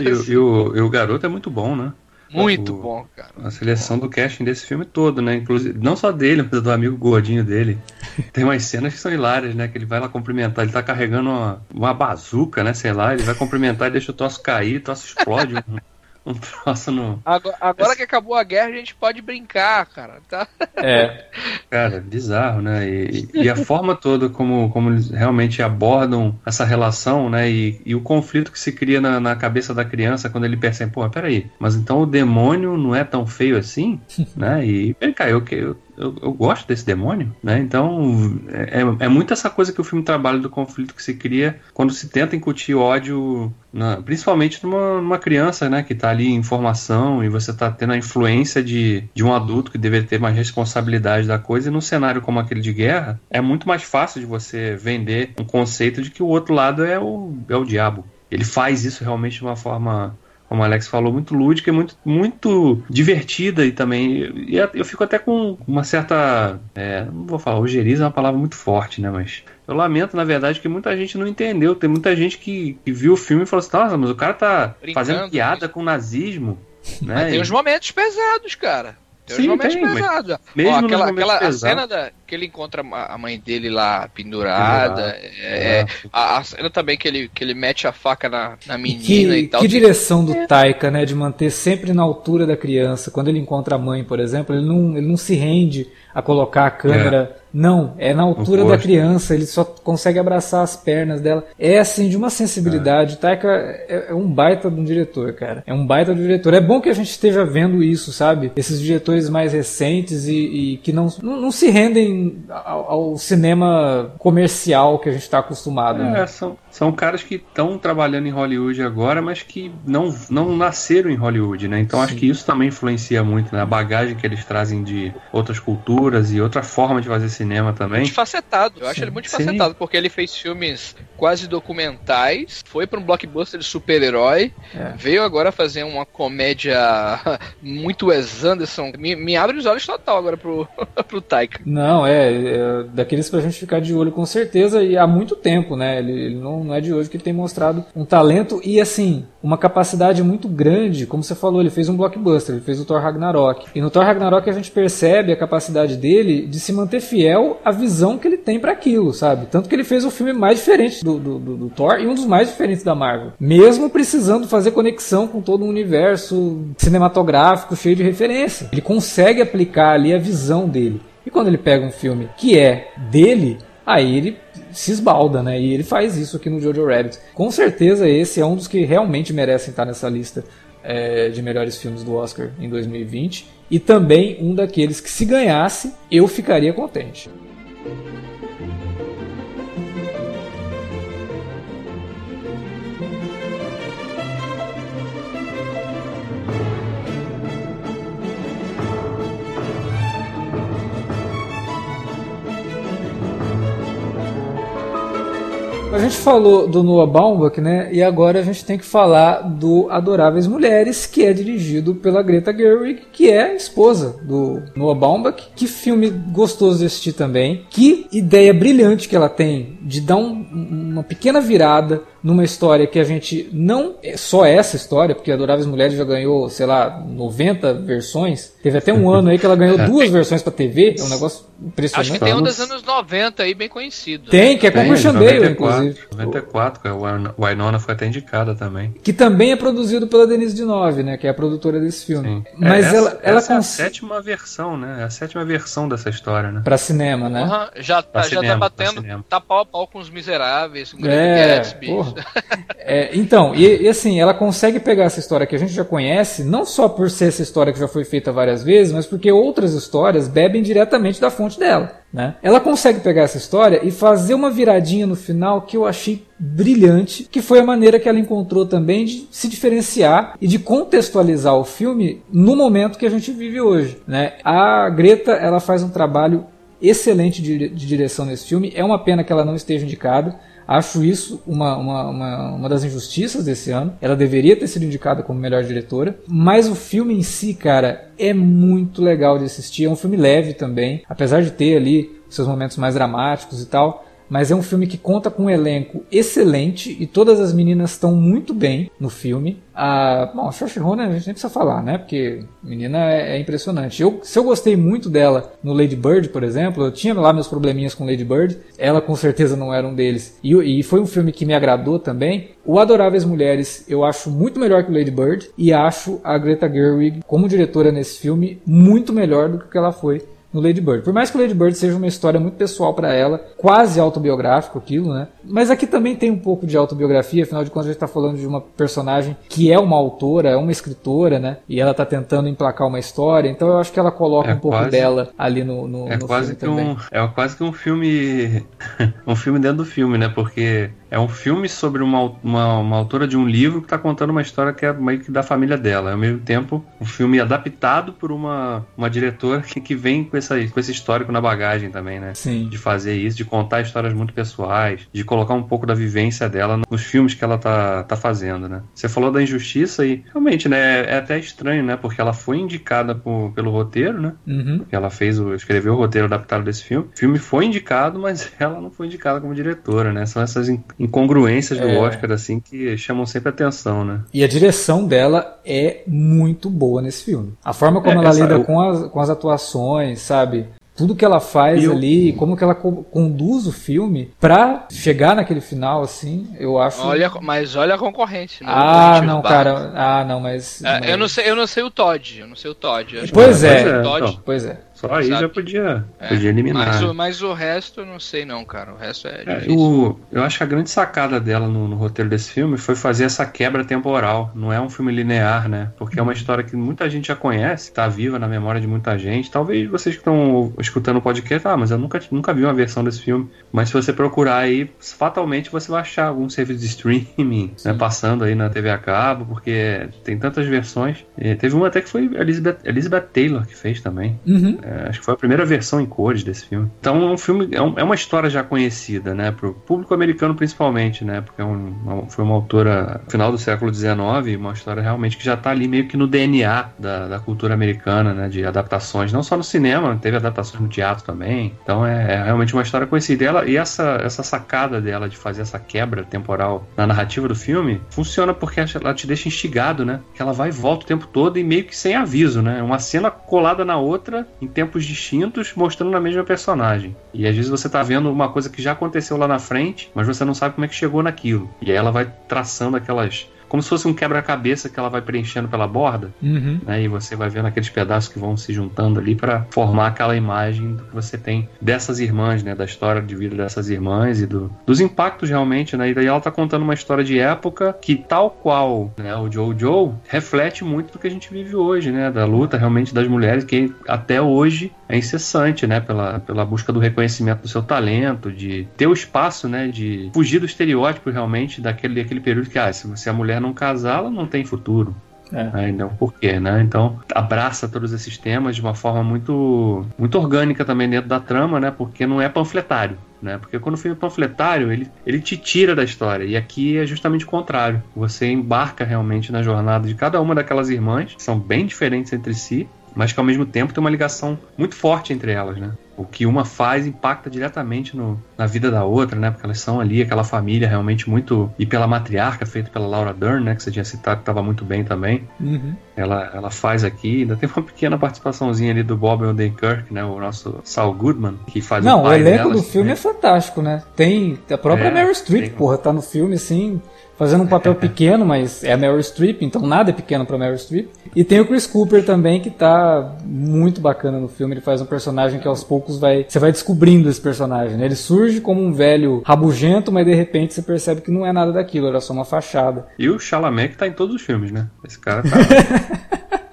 E, e, o, e o garoto é muito bom, né? Muito o, bom, cara. A seleção do casting desse filme todo, né? Inclusive, não só dele, mas do amigo gordinho dele. Tem umas cenas que são hilárias, né? Que ele vai lá cumprimentar, ele tá carregando uma, uma bazuca, né? Sei lá, ele vai cumprimentar e deixa o troço cair, o troço explode. um troço no. Agora, agora que acabou a guerra, a gente pode brincar, cara. Tá? É. Cara, bizarro, né? E, e, a forma toda como, como eles realmente abordam essa relação, né? E, e o conflito que se cria na, na, cabeça da criança quando ele percebe, pô, peraí, mas então o demônio não é tão feio assim, né? E, vem cá, eu, eu, eu, eu, gosto desse demônio, né? Então é, é, é muito essa coisa que o filme trabalha do conflito que se cria quando se tenta incutir ódio, na, principalmente numa, numa, criança, né? Que está ali em formação e você está tendo a influência de, de um adulto que deveria ter mais responsabilidade da coisa. E num cenário como aquele de guerra, é muito mais fácil de você vender um conceito de que o outro lado é o, é o diabo. Ele faz isso realmente de uma forma como o Alex falou, muito lúdica e muito, muito divertida e também. E eu fico até com uma certa. É, não vou falar, ojeriza é uma palavra muito forte, né? Mas eu lamento, na verdade, que muita gente não entendeu. Tem muita gente que, que viu o filme e falou assim: nossa, mas o cara tá Brincando, fazendo piada com o nazismo. Né? Mas tem uns momentos pesados, cara. Tem Sim, uns momentos tem, pesados. Mesmo Ó, aquela, aquela a cena da que ele encontra a mãe dele lá pendurada. É, é. A, a, cena também que ele, que ele mete a faca na, na menina que, e tal. Que direção do é. Taika, né? De manter sempre na altura da criança. Quando ele encontra a mãe, por exemplo, ele não, ele não se rende a colocar a câmera. É. Não, é na altura da criança, ele só consegue abraçar as pernas dela. É assim, de uma sensibilidade. É. Taika é, é, um baita de um diretor, cara. É um baita de um diretor. É bom que a gente esteja vendo isso, sabe? Esses diretores mais recentes e, e que não, não, não, se rendem ao, ao, cinema comercial que a gente está acostumado. É, né? são, são caras que estão trabalhando em Hollywood agora, mas que não, não nasceram em Hollywood, né? Então Sim. acho que isso também influencia muito na né? bagagem que eles trazem de outras culturas e outra forma de fazer cinema também. Multifacetado, eu acho ele multifacetado, Sim. porque ele fez filmes quase documentais, foi para um blockbuster de super-herói, é. veio agora fazer uma comédia muito Wes Anderson. Me, me abre os olhos total agora pro, pro Taika. Não, é, é daqueles pra gente ficar de olho com certeza e há muito tempo, né? Ele, ele não não é de hoje que ele tem mostrado um talento e assim, uma capacidade muito grande, como você falou, ele fez um blockbuster, ele fez o Thor Ragnarok. E no Thor Ragnarok a gente percebe a capacidade dele de se manter fiel à visão que ele tem para aquilo, sabe? Tanto que ele fez o filme mais diferente do, do, do, do, Thor e um dos mais diferentes da Marvel. Mesmo precisando fazer conexão com todo um universo cinematográfico cheio de referência. Ele consegue aplicar ali a visão dele. E quando ele pega um filme que é dele, aí ele se esbalda, né? E ele faz isso aqui no Jojo Rabbit. Com certeza esse é um dos que realmente merecem estar nessa lista é, de melhores filmes do Oscar em 2020 e também um daqueles que se ganhasse eu ficaria contente. A gente falou do Noah Baumbach, né? E agora a gente tem que falar do Adoráveis Mulheres, que é dirigido pela Greta Gerwig, que é esposa do Noah Baumbach. Que filme gostoso de assistir também. Que ideia brilhante que ela tem de dar um, uma pequena virada numa história que a gente não é só essa história, porque Adoráveis Mulheres já ganhou, sei lá, 90 versões. Teve até um ano aí que ela ganhou duas versões para TV, é um negócio impressionante. Acho que tem um dos anos 90 aí bem conhecido. Tem, né? que é com o Christian Bale, inclusive. 94, que a Winona foi até indicada também. Que também é produzido pela Denise Nove, né, que é a produtora desse filme. Sim. Mas é, ela, essa, ela essa cons... é a sétima versão, né? É a sétima versão dessa história, né? Para cinema, né? Uhum, já, tá, já tá cinema, tá batendo, tá pau a pau com os miseráveis, com o é, Gatsby. É, É, então, e, e, assim, ela consegue pegar essa história que a gente já conhece, não só por ser essa história que já foi feita várias vezes, mas porque outras histórias bebem diretamente da fonte dela. Né? Ela consegue pegar essa história e fazer uma viradinha no final que eu achei brilhante, que foi a maneira que ela encontrou também de se diferenciar e de contextualizar o filme no momento que a gente vive hoje. Né? A Greta ela faz um trabalho excelente de, de direção nesse filme. É uma pena que ela não esteja indicada. Acho isso uma, uma, uma, uma, das injustiças desse ano. Ela deveria ter sido indicada como melhor diretora. Mas o filme em si, cara, é muito legal de assistir. É um filme leve também. Apesar de ter ali seus momentos mais dramáticos e tal mas é um filme que conta com um elenco excelente e todas as meninas estão muito bem no filme. A, bom, a Saoirse Ronan a gente nem precisa falar, né? Porque menina é, é, impressionante. Eu, se eu gostei muito dela no Lady Bird, por exemplo, eu tinha lá meus probleminhas com Lady Bird, ela com certeza não era um deles. E, e foi um filme que me agradou também. O Adoráveis Mulheres eu acho muito melhor que o Lady Bird e acho a Greta Gerwig como diretora nesse filme muito melhor do que ela foi no Lady Bird. Por mais que o Lady Bird seja uma história muito pessoal para ela, quase autobiográfico aquilo, né? Mas aqui também tem um pouco de autobiografia, afinal de contas a gente tá falando de uma personagem que é uma autora, é uma escritora, né? E ela tá tentando emplacar uma história, então eu acho que ela coloca é um pouco dela ali no, no, é no quase filme que também. Um, é quase que um filme um filme dentro do filme, né? Porque é um filme sobre uma, uma, uma autora de um livro que está contando uma história que é meio que da família dela. Ao mesmo tempo, um filme adaptado por uma, uma diretora que, que vem com, essa, com esse histórico na bagagem também, né? Sim. De fazer isso, de contar histórias muito pessoais, de colocar um pouco da vivência dela nos filmes que ela tá, tá fazendo, né? Você falou da injustiça e realmente, né? É até estranho, né? Porque ela foi indicada por, pelo roteiro, né? Uhum. Ela fez o, escreveu o roteiro adaptado desse filme. O filme foi indicado, mas ela não foi indicada como diretora, né? São essas incongruências do é. Oscar, assim, que chamam sempre atenção, né? E a direção dela é muito boa nesse filme. A forma como é, ela lida eu... com, as, com as atuações, sabe? tudo que ela faz E eu- ali, como que ela co- conduz o filme pra chegar naquele final, assim, eu acho. Olha, mas olha a concorrente. no ah, não, cara. Ah, não, mas. É, mas- eu não sei, eu não sei o Todd, eu não sei o Todd. Pois que é. o Todd, então. Pois é. Só aí Sabe? já podia, é, podia eliminar. Mas o, mas o resto eu não sei não, cara. O resto é É, difícil. o- eu acho que a grande sacada dela no, no roteiro desse filme foi fazer essa quebra temporal. Não é um filme linear, né? Porque é uma história que muita gente já conhece, tá viva na memória de muita gente. Talvez vocês que estão escutando o podcast, ah, mas eu nunca, nunca vi uma versão desse filme. Mas se você procurar aí, fatalmente você vai achar algum serviço de streaming né, passando aí na TV a cabo, porque tem tantas versões. E teve uma até que foi a Elizabeth, Elizabeth Taylor que fez também. Uhum. É, acho que foi a primeira versão em cores desse filme. Então é um filme, é, um- é uma história já conhecida, né? Pro público americano principalmente, né? Porque é um- uma- foi uma autora final do século XIX, uma história realmente que já tá ali meio que no DNA da, da cultura americana, né? De adaptações, não só no cinema, teve adaptações no teatro também. Então é, é realmente uma história conhecida. E, ela, e essa, essa sacada dela de fazer essa quebra temporal na narrativa do filme funciona porque ela te deixa instigado, né? Que ela vai e volta o tempo todo e meio que sem aviso, né? Uma cena colada na outra tempos distintos, mostrando a mesma personagem. E às vezes você tá vendo uma coisa que já aconteceu lá na frente, mas você não sabe como é que chegou naquilo. E aí ela vai traçando aquelas. Como se fosse um quebra-cabeça que ela vai preenchendo pela borda, Uhum. né? E você vai vendo aqueles pedaços que vão se juntando ali para formar aquela imagem do que você tem dessas irmãs, né? Da história de vida dessas irmãs e do, dos impactos realmente, né? E daí ela tá contando uma história de época que, tal qual né, o Jojo, reflete muito do que a gente vive hoje, né? Da luta realmente das mulheres, que até hoje é incessante, né? Pela, pela busca do reconhecimento do seu talento, de ter o espaço, né? De fugir do estereótipo realmente daquele, daquele período que, ah, se você a mulher não casar, ela não tem futuro. É. Né? Então, por quê, né? Então, abraça todos esses temas de uma forma muito, muito orgânica também dentro da trama, né? Porque não é panfletário, né? Porque quando o filme é panfletário, ele, ele te tira da história. E aqui é justamente o contrário. Você embarca realmente na jornada de cada uma daquelas irmãs, que são bem diferentes entre si, mas que ao mesmo tempo tem uma ligação muito forte entre elas, né? O que uma faz impacta diretamente no, na vida da outra, né? Porque elas são ali, aquela família realmente muito. E pela matriarca, feita pela Laura Dern, né? Que você tinha citado que estava muito bem também. Uhum. Ela, ela faz aqui, ainda tem uma pequena participaçãozinha ali do Bob Odenkirk, né? O nosso Saul Goodman, que faz Não, o o pai elenco delas, do filme né? é fantástico, né? Tem a própria É, Meryl Streep, tem. porra, tá no filme assim, fazendo um papel pequeno, mas é a Meryl Streep, então nada é pequeno pra Meryl Streep. E tem o Chris Cooper também, que tá muito bacana no filme. Ele faz um personagem que aos poucos vai. Você vai descobrindo esse personagem, né? Ele surge como um velho rabugento, mas de repente você percebe que não é nada daquilo, era só uma fachada. E o Chalamet que tá em todos os filmes, né? Esse cara tá.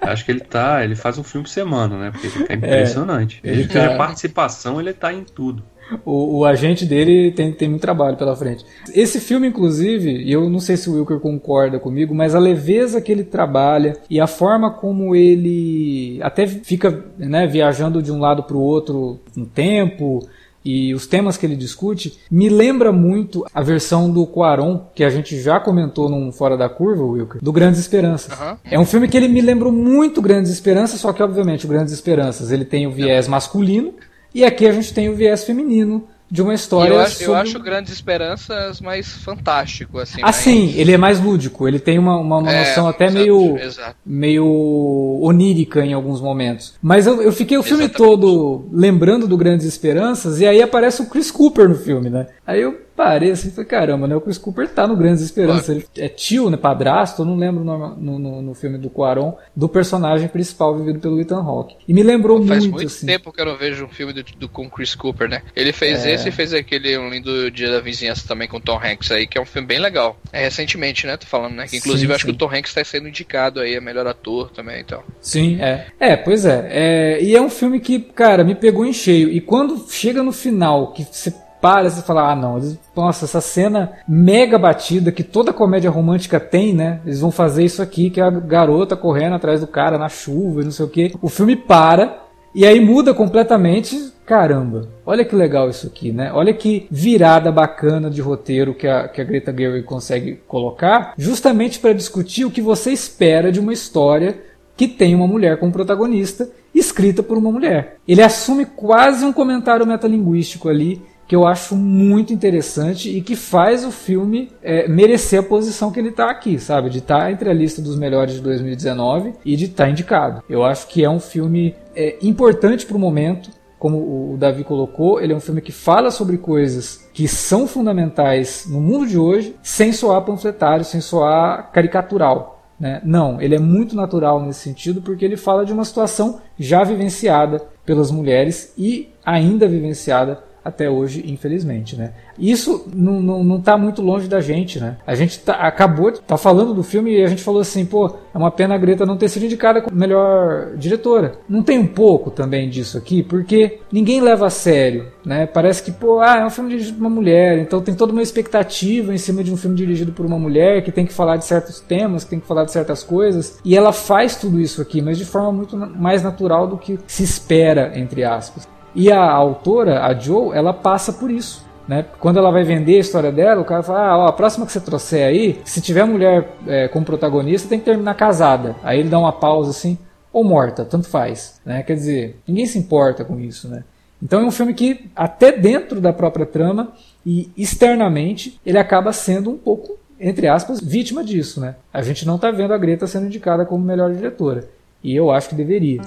Acho que ele tá. Ele faz um filme por semana, né? Porque é impressionante. ele Ele tem tá- a participação, ele tá em tudo. O, o agente dele tem, tem muito trabalho pela frente. Esse filme, inclusive, e eu não sei se o Wilker concorda comigo, mas a leveza que ele trabalha e a forma como ele até fica né, viajando de um lado para o outro um tempo e os temas que ele discute me lembra muito a versão do Quaron que a gente já comentou num Fora da Curva, Wilker, do Grandes Esperanças. Aham. É um filme que ele me lembrou muito Grandes Esperanças, só que obviamente o Grandes Esperanças ele tem o viés masculino e aqui a gente tem o viés feminino de uma história eu acho, eu sobre... acho Grandes Esperanças mais fantástico, assim. Assim, mais- ele é mais lúdico, ele tem uma, uma, uma É, noção até exato, meio, Exato. meio onírica em alguns momentos. Mas eu, eu fiquei o filme Exatamente. todo lembrando do Grandes Esperanças, e aí aparece o Chris Cooper no filme, né? Aí eu parei assim e falei, caramba, né? O Chris Cooper tá no Grandes Esperanças. Ele é tio, né? Padrasto, eu não lembro o nome- no, no, no filme do Quaron, do personagem principal vivido pelo Ethan Hawke. E me lembrou Faz muito, muito assim. tempo que eu não vejo um filme do, do- com Chris Cooper, né? Ele fez É. esse e fez aquele Um Lindo Dia da Vizinhança também com Tom Hanks aí, que é um filme bem legal. É recentemente, né? Tô falando, né? Que inclusive Sim, acho sim. que o Tom Hanks tá sendo indicado aí a melhor ator também, então. Sim, é. É, pois é. É, E é um filme que, cara, me pegou em cheio. E quando chega no final, que você para e fala, ah não, nossa, essa cena mega batida que toda comédia romântica tem, né? Eles vão fazer isso aqui, que é a garota correndo atrás do cara na chuva e não sei o que. O filme para. E aí muda completamente. Caramba, olha que legal isso aqui, né? Olha que virada bacana de roteiro que a, que a Greta Gerwig consegue colocar, justamente para discutir o que você espera de uma história que tem uma mulher como protagonista, escrita por uma mulher. Ele assume quase um comentário metalinguístico ali que eu acho muito interessante e que faz o filme é, merecer a posição que ele está aqui, sabe? De estar entre a lista dos melhores de 2019 e de estar indicado. Eu acho que é um filme é, importante para o momento, como o Davi colocou, ele é um filme que fala sobre coisas que são fundamentais no mundo de hoje, sem soar panfletário, sem soar caricatural. Né? Não, ele é muito natural nesse sentido porque ele fala de uma situação já vivenciada pelas mulheres e ainda vivenciada até hoje, infelizmente, né? Isso não, não, não tá muito longe da gente, né? A gente tá, acabou de tá falando do filme e a gente falou assim, pô, é uma pena a Greta não ter sido indicada como melhor diretora. Não tem um pouco também disso aqui, porque ninguém leva a sério, né? Parece que, pô, ah, é um filme dirigido por uma mulher, então tem toda uma expectativa em cima de um filme dirigido por uma mulher que tem que falar de certos temas, que tem que falar de certas coisas, e ela faz tudo isso aqui, mas de forma muito mais natural do que se espera, entre aspas. E a autora, a Joe, ela passa por isso. Né? Quando ela vai vender a história dela, o cara fala: ah, ó, a próxima que você trouxer aí, se tiver mulher é, como protagonista, tem que terminar casada. Aí ele dá uma pausa assim, ou morta, tanto faz. Né? Quer dizer, ninguém se importa com isso. Né? Então é um filme que, até dentro da própria trama e externamente, ele acaba sendo um pouco, entre aspas, vítima disso. Né? A gente não está vendo a Greta sendo indicada como melhor diretora. E eu acho que deveria.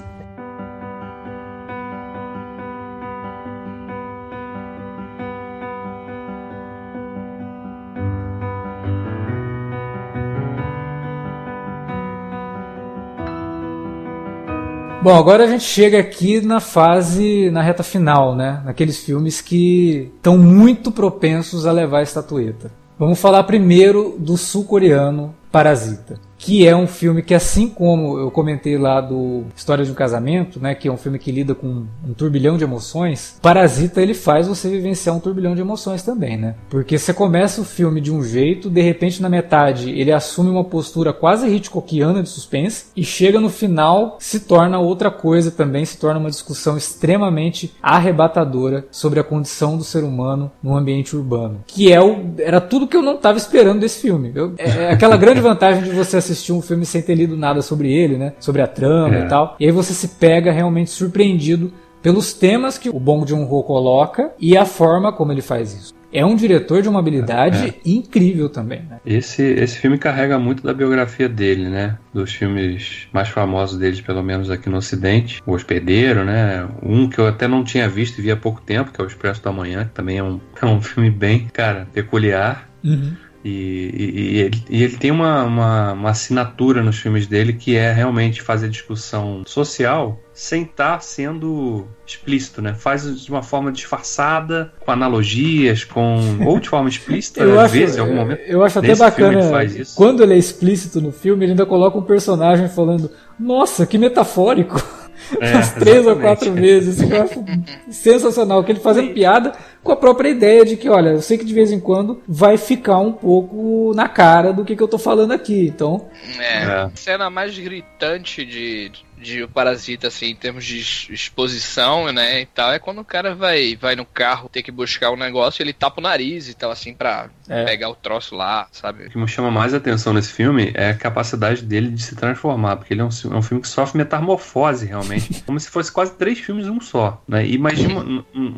Bom, agora a gente chega aqui na fase, na reta final, né? Naqueles filmes que estão muito propensos a levar a estatueta. Vamos falar primeiro do sul-coreano Parasita que é um filme que, assim como eu comentei lá do História de um Casamento, né, que é um filme que lida com um turbilhão de emoções, Parasita ele faz você vivenciar um turbilhão de emoções também, né? Porque você começa o filme de um jeito, de repente na metade ele assume uma postura quase Hitchcockiana de suspense e chega no final se torna outra coisa também, se torna uma discussão extremamente arrebatadora sobre a condição do ser humano no ambiente urbano, que é o era tudo que eu não estava esperando desse filme. Eu, é, é aquela grande vantagem de você assistir um filme sem ter lido nada sobre ele, né? Sobre a trama é. e tal. E aí você se pega realmente surpreendido pelos temas que o Bong Joon-ho coloca e a forma como ele faz isso. É um diretor de uma habilidade é. incrível também. Né? Esse, esse filme carrega muito da biografia dele, né? Dos filmes mais famosos dele, pelo menos aqui no Ocidente. O Hospedeiro, né? Um que eu até não tinha visto e vi há pouco tempo, que é o Expresso da Manhã, que também é um, é um filme bem, cara, peculiar. Uhum. E, e, e, ele, e, ele, tem uma, uma, uma, assinatura nos filmes dele que é realmente fazer discussão social sem estar tá sendo explícito, né? Faz de uma forma disfarçada, com analogias, com ou de forma explícita, eu às acho, vezes, em algum momento. Eu acho até bacana ele quando ele é explícito no filme, ele ainda coloca um personagem falando: Nossa, que metafórico! É, Umas três exatamente. ou quatro vezes. Isso eu acho sensacional. Que ele fazendo piada com a própria ideia de que, olha, eu sei que de vez em quando vai ficar um pouco na cara do que, que eu tô falando aqui. Então. É, é. cena mais gritante de, de o Parasita, assim, em termos de exposição, né, e tal, é quando o cara vai, vai no carro ter que buscar um negócio ele tapa o nariz e tal, assim, pra é. pegar o troço lá, sabe? O que me chama mais atenção nesse filme é a capacidade dele de se transformar, porque ele é um, é um filme que sofre metamorfose, realmente, como se fosse quase três filmes em um só, né, e mas,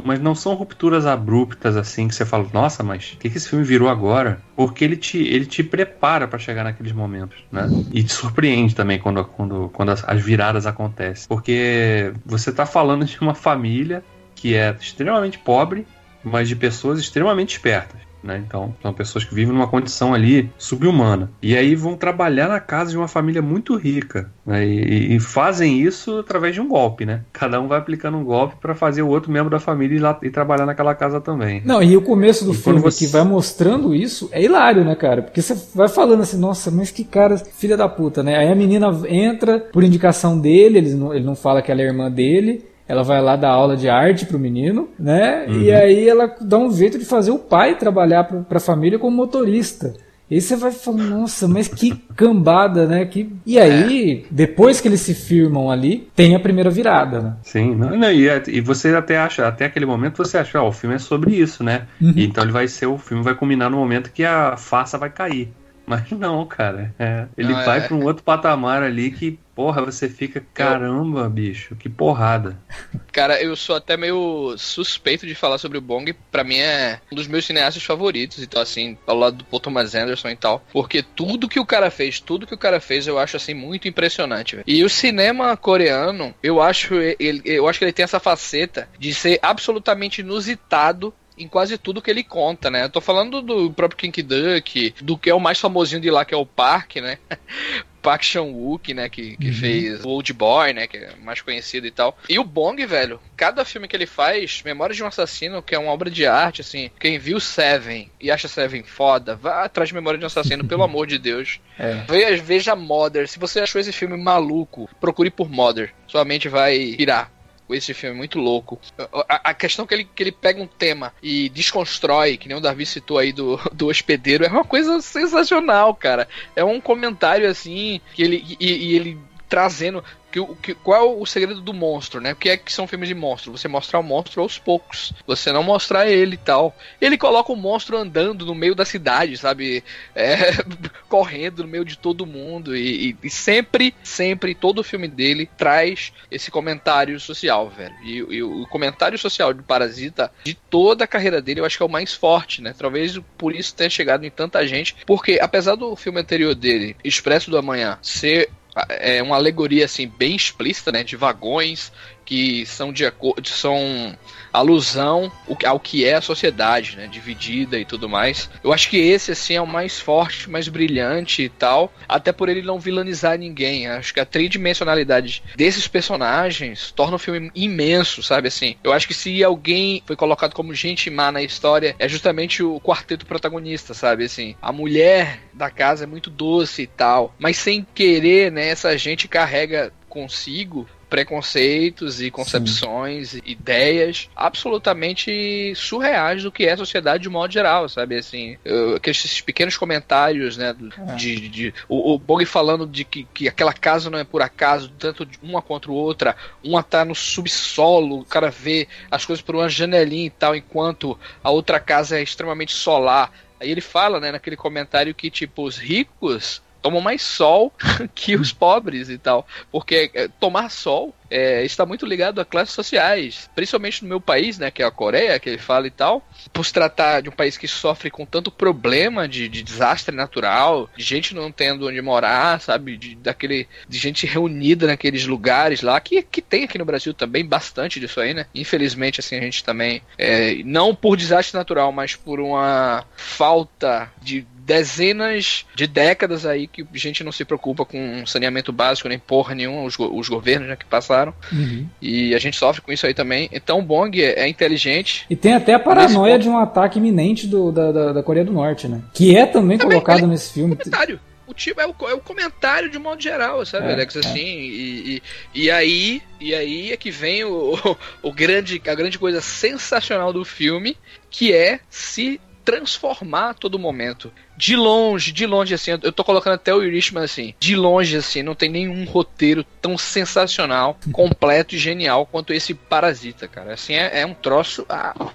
mas não são rupturas abruptas, assim, que você fala, nossa, mas o que, que esse filme virou agora? Porque ele te, ele te prepara para chegar naqueles momentos, né, e te surpreende também quando, quando, quando as, as viradas viradas acontecem. Porque você está falando de uma família que é extremamente pobre, mas de pessoas extremamente espertas. Né? Então, são pessoas que vivem numa condição ali subhumana. E aí vão trabalhar na casa de uma família muito rica. Né? E, e, fazem isso através de um golpe, né? Cada um vai aplicando um golpe para fazer o outro membro da família ir lá e trabalhar naquela casa também. Não, e o começo do e filme você... que vai mostrando isso é hilário, né, cara? Porque você vai falando assim, nossa, mas que cara, filha da puta, né? Aí a menina entra por indicação dele, ele não, ele não fala que ela é irmã dele ela vai lá dar aula de arte pro menino, né? Uhum. E aí ela dá um jeito de fazer o pai trabalhar para a família como motorista. E você vai falando, nossa, mas que cambada, né? Que... E aí, depois que eles se firmam ali, tem a primeira virada, né? Sim, não, não, e, é, e, você até acha, até aquele momento você acha, ó, o filme é sobre isso, né? Uhum. então ele vai ser, o filme vai culminar no momento que a farsa vai cair. Mas não, cara. É, ele não, vai é... para um outro patamar ali que, porra, você fica, caramba, eu... bicho, que porrada. Cara, eu sou até meio suspeito de falar sobre o Bong. Para mim é um dos meus cineastas favoritos. Então, assim, ao lado do Paul Thomas Anderson e tal. Porque tudo que o cara fez, tudo que o cara fez, eu acho, assim, muito impressionante. Véio. E o cinema coreano, eu acho, ele, eu acho que ele tem essa faceta de ser absolutamente inusitado em quase tudo que ele conta, né? Eu tô falando do próprio King Duck, do que é o mais famosinho de lá, que é o Park, né? Park Chan-wook, né, que, que uhum. fez Old Boy, né, que é mais conhecido e tal. E o Bong, velho, cada filme que ele faz, Memórias de um Assassino, que é uma obra de arte, assim, quem viu Seven e acha Seven foda, vá atrás de Memória de um Assassino, pelo amor de Deus. É. Veja, veja Mother, se você achou esse filme maluco, procure por Mother, sua mente vai pirar esse filme é muito louco. A, a, questão que ele, que ele pega um tema e desconstrói, que nem o Davi citou aí do, do hospedeiro, é uma coisa sensacional, cara. É um comentário assim, que ele, e, e ele trazendo que, que, qual é o segredo do monstro, né? O que é que são filmes de monstro? Você mostrar o monstro aos poucos. Você não mostrar ele e tal. Ele coloca o monstro andando no meio da cidade, sabe? É, correndo no meio de todo mundo. E, e, e, sempre, sempre, todo filme dele traz esse comentário social, velho. E, e, o comentário social do Parasita, de toda a carreira dele, eu acho que é o mais forte, né? Talvez por isso tenha chegado em tanta gente. Porque apesar do filme anterior dele, Expresso do Amanhã, ser é uma alegoria assim bem explícita, né, de vagões que são de são alusão ao que é a sociedade, né, dividida e tudo mais. Eu acho que esse assim é o mais forte, mais brilhante e tal, até por ele não vilanizar ninguém. acho que a tridimensionalidade desses personagens torna o filme imenso, sabe assim. Eu acho que se alguém foi colocado como gente má na história, é justamente o quarteto protagonista, sabe assim. A mulher da casa é muito doce e tal, mas sem querer, né, essa gente carrega consigo preconceitos e concepções, Sim. ideias absolutamente surreais do que é a sociedade de modo geral, sabe? Assim, eu, aqueles pequenos comentários, né? É. De, de, o, o Bog falando de que, que aquela casa não é por acaso, tanto uma contra outra, uma tá no subsolo, o cara vê as coisas por uma janelinha e tal, enquanto a outra casa é extremamente solar. Aí ele fala, né, naquele comentário que, tipo, os ricos tomam mais sol que os pobres e tal. Porque é, tomar sol é, está muito ligado a classes sociais, principalmente no meu país, né, que é a Coreia, que ele fala e tal. Por se tratar de um país que sofre com tanto problema de, de desastre natural, de gente não tendo onde morar, sabe, de, daquele, de gente reunida naqueles lugares lá, que, que tem aqui no Brasil também bastante disso aí, né? Infelizmente, assim, a gente também, é, não por desastre natural, mas por uma falta de dezenas de décadas aí que a gente não se preocupa com saneamento básico nem porra nenhuma, os, os governos né, que passaram. Uhum. E a gente sofre com isso aí também. Então o Bong é, é inteligente. E tem até a paranoia de um ataque iminente do, da, da, da, Coreia do Norte, né? Que é também, também colocado nesse filme. Comentário. O tipo é o, é o comentário de modo geral, sabe, é, Alex? É. Assim, e, e, e, aí e aí é que vem o, o, o grande, a grande coisa sensacional do filme, que é se transformar a todo momento de longe, de longe, assim, eu tô colocando até o Irishman assim, de longe, assim, não tem nenhum roteiro tão sensacional, completo e genial quanto esse Parasita, cara. Assim, é, é um troço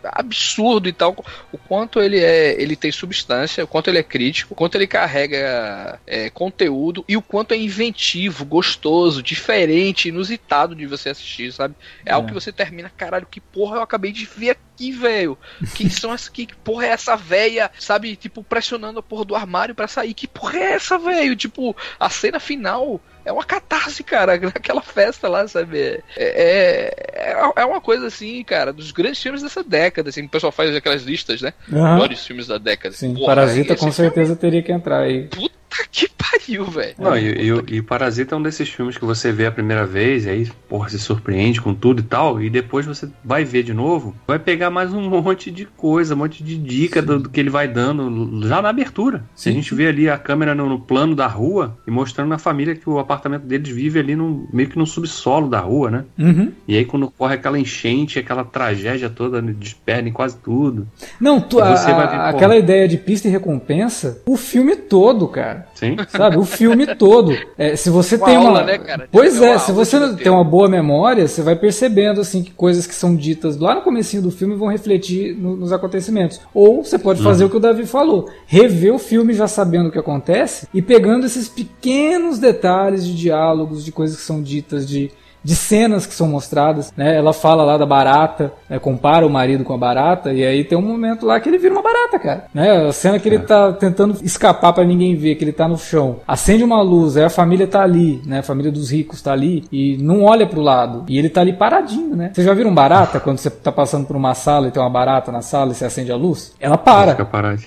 absurdo e tal, o quanto ele é, ele tem substância, o quanto ele é crítico, o quanto ele carrega é, conteúdo e o quanto é inventivo, gostoso, diferente, inusitado de você assistir, sabe? É, é. algo que você termina, caralho, que porra eu acabei de ver aqui, velho. Quem são essas, que porra é essa véia, sabe? Tipo, pressionando a porra do armário para sair. Que porra é essa, velho? Tipo, a cena final é uma catarse, cara. Aquela festa lá, sabe? É, é, é, é uma coisa assim, cara, dos grandes filmes dessa década. Assim, o pessoal faz aquelas listas, né? Uhum. Melhores filmes da década. Sim, Porra, Parasita com certeza filme... teria que entrar aí. Puta que pariu, velho. Não, e, e, e, Parasita é um desses filmes que você vê a primeira vez, e aí, porra, se surpreende com tudo e tal, e depois você vai ver de novo, vai pegar mais um monte de coisa, um monte de dica do, do, que ele vai dando já na abertura. Se a gente vê ali a câmera no, no, plano da rua e mostrando na família que o apartamento deles vive ali no, meio que no subsolo da rua, né? Uhum. E aí quando corre aquela enchente, aquela tragédia toda, em quase tudo. Não, tu, a, a, aquela ideia de pista e recompensa, o filme todo, cara. Cara. Sim. Sabe? O filme todo. É, se você Uma tem aula, uma. né, cara? Pois É se você tem uma boa memória, você vai percebendo assim que coisas que são ditas lá no comecinho do filme vão refletir no- nos acontecimentos. Ou você pode fazer o que o Davi falou, rever o filme já sabendo o que acontece e pegando esses pequenos detalhes de diálogos, de coisas que são ditas, de de cenas que são mostradas, né? Ela fala lá da barata, né? compara o marido com a barata, e aí tem um momento lá que ele vira uma barata, cara. Né? A cena que ele tá tentando escapar pra ninguém ver, que ele tá no chão. Acende uma luz, aí a família tá ali, né? A família dos ricos tá ali, e não olha pro lado. E ele tá ali paradinho, né? Você já viram barata quando você tá passando por uma sala e tem uma barata na sala e você acende a luz? Ela para.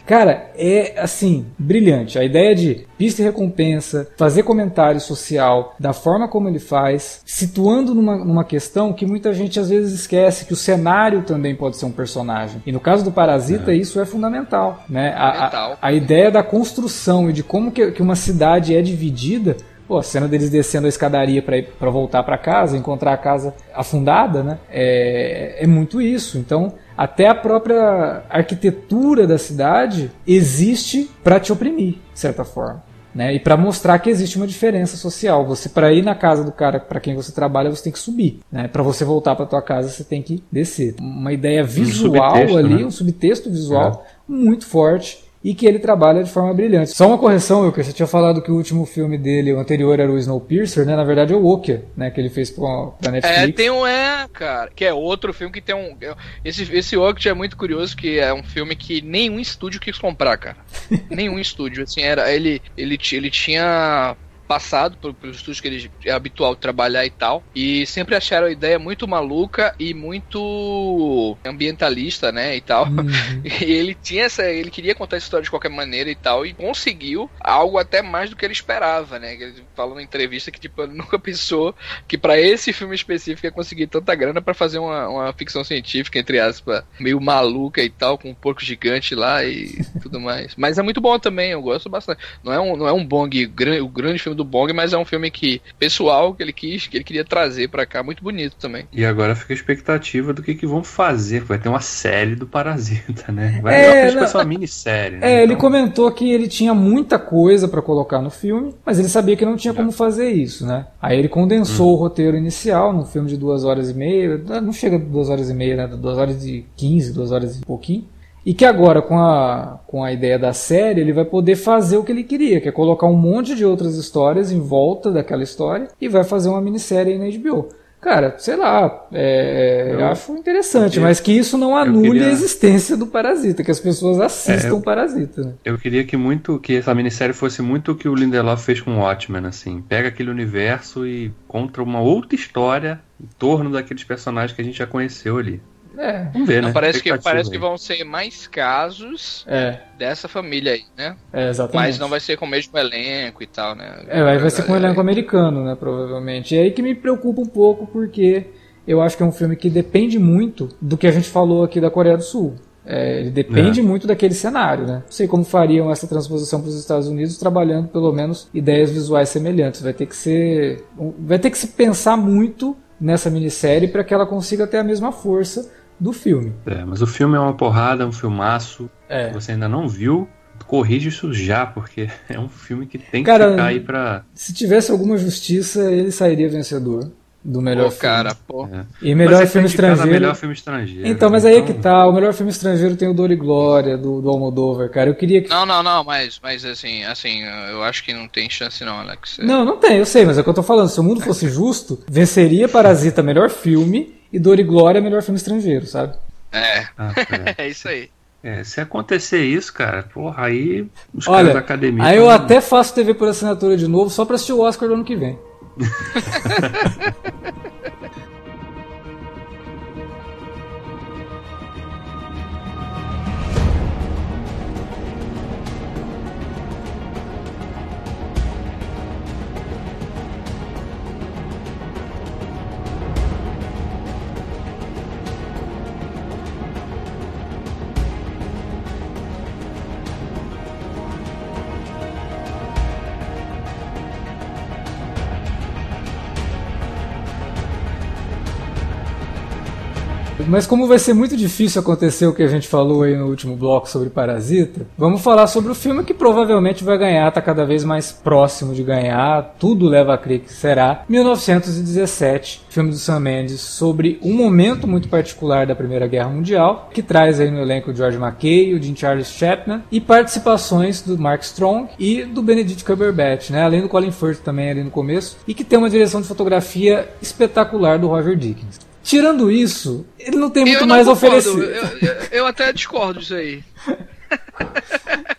Cara, é assim, brilhante. A ideia de pista e recompensa, fazer comentário social da forma como ele faz, situando numa, numa questão que muita gente às vezes esquece, que o cenário também pode ser um personagem. E no caso do Parasita, isso é fundamental. Né? A, a, a ideia da construção e de como que, que uma cidade é dividida. Pô, a cena deles descendo a escadaria para voltar para casa, encontrar a casa afundada, né? É, é muito isso. Então, até a própria arquitetura da cidade existe para te oprimir, de certa forma. Né? E para mostrar que existe uma diferença social. Você para ir na casa do cara para quem você trabalha, você tem que subir, né? Para você voltar para tua casa, você tem que descer. Uma ideia visual subtexto, ali, né? um subtexto visual muito forte e que ele trabalha de forma brilhante. Só uma correção, Wilker, você tinha falado que o último filme dele, o anterior era o Snowpiercer, né? Na verdade é o Walker, né? Que ele fez pra, pra Netflix. É, tem um é, cara, que é outro filme que tem um esse esse Oct é muito curioso que é um filme que nenhum estúdio quis comprar, cara. nenhum estúdio, assim, era ele ele ele tinha passado pelos estúdios que ele é habitual trabalhar e tal, e sempre acharam a ideia muito maluca e muito ambientalista, né, e tal. Uhum. E ele tinha essa. Ele queria contar essa história de qualquer maneira e tal. E conseguiu algo até mais do que ele esperava, né? Ele falou numa entrevista que, tipo, nunca pensou que pra esse filme específico ia conseguir tanta grana pra fazer uma, uma ficção científica, entre aspas, meio maluca e tal, com um porco gigante lá e tudo mais. Mas é muito bom também, eu gosto bastante. Não é um, não é um Bong, gran- o grande filme do Bong, mas é um filme que pessoal que ele quis, que ele queria trazer pra cá, muito bonito também. E agora fica a expectativa do que, que vão fazer. Vai ter uma série do Parasita, né? Vai É, vai ser uma minissérie. Né? É, ele Então, comentou que ele tinha muita coisa pra colocar no filme, mas ele sabia que não tinha como fazer isso, né? Aí ele condensou o roteiro inicial num filme de duas horas e meia, não chega a duas horas e meia, né? Duas horas e quinze, duas horas e pouquinho. E que agora, com a, com a ideia da série, ele vai poder fazer o que ele queria, que é colocar um monte de outras histórias em volta daquela história e vai fazer uma minissérie aí na HBO. Cara, sei lá, é, eu, Eu- acho interessante, eu- mas que isso não anule queria- a existência do Parasita, que as pessoas assistam o Parasita, né? Eu queria que muito que essa minissérie fosse muito o que o Lindelof fez com Watchmen, assim. Pega aquele universo e conta uma outra história em torno daqueles personagens que a gente já conheceu ali. É, Vamos ver, né? Parece que, parece que vão ser mais casos é, dessa família aí, né? é exatamente. Mas não vai ser com o mesmo elenco e tal, né? É, vai, vai ser com um elenco americano, né, provavelmente. E aí que me preocupa um pouco, porque eu acho que é um filme que depende muito do que a gente falou aqui da Coreia do Sul. É, ele depende É. muito daquele cenário, né? Não sei como fariam essa transposição para os Estados Unidos trabalhando pelo menos ideias visuais semelhantes. Vai ter que ser, vai ter que se pensar muito nessa minissérie para que ela consiga ter a mesma força do filme. É, mas o filme é uma porrada, é um filmaço. É. Se você ainda não viu, corrige isso já, porque é um filme que tem que Cara, ficar aí pra. Se tivesse alguma justiça, ele sairia vencedor do melhor Pô, filme. cara, pô. É. E melhor Mas filme estrangeiro. Melhor filme estrangeiro. Então, mas aí é que Então, tá. O melhor filme estrangeiro tem o Dor e Glória, do, do Almodóvar, cara. Eu queria que. Não, não, não, mas, mas assim, assim, eu acho que não tem chance não, Alex. Não, não tem, eu sei, mas é o que eu tô falando. Se o mundo fosse justo, venceria Parasita melhor filme e Dor e Glória melhor filme estrangeiro, sabe? É, ah, é. é isso aí. É, se acontecer isso, cara, porra, aí os Olha, caras da academia. aí eu tão- até faço TV por assinatura de novo só pra assistir o Oscar do ano que vem. Mas como vai ser muito difícil acontecer o que a gente falou aí no último bloco sobre Parasita, vamos falar sobre o filme que provavelmente vai ganhar, tá cada vez mais próximo de ganhar, tudo leva a crer que será. 1917, filme do Sam Mendes sobre um momento muito particular da Primeira Guerra Mundial, que traz aí no elenco o George McKay, o Dean Charles Chapman e participações do Mark Strong e do Benedict Cumberbatch, né? Além do Colin Firth também ali no começo, e que tem uma direção de fotografia espetacular do Roger Dickens. Tirando isso, ele não tem muito eu mais a concordo. oferecer. Eu, eu, eu até discordo disso aí.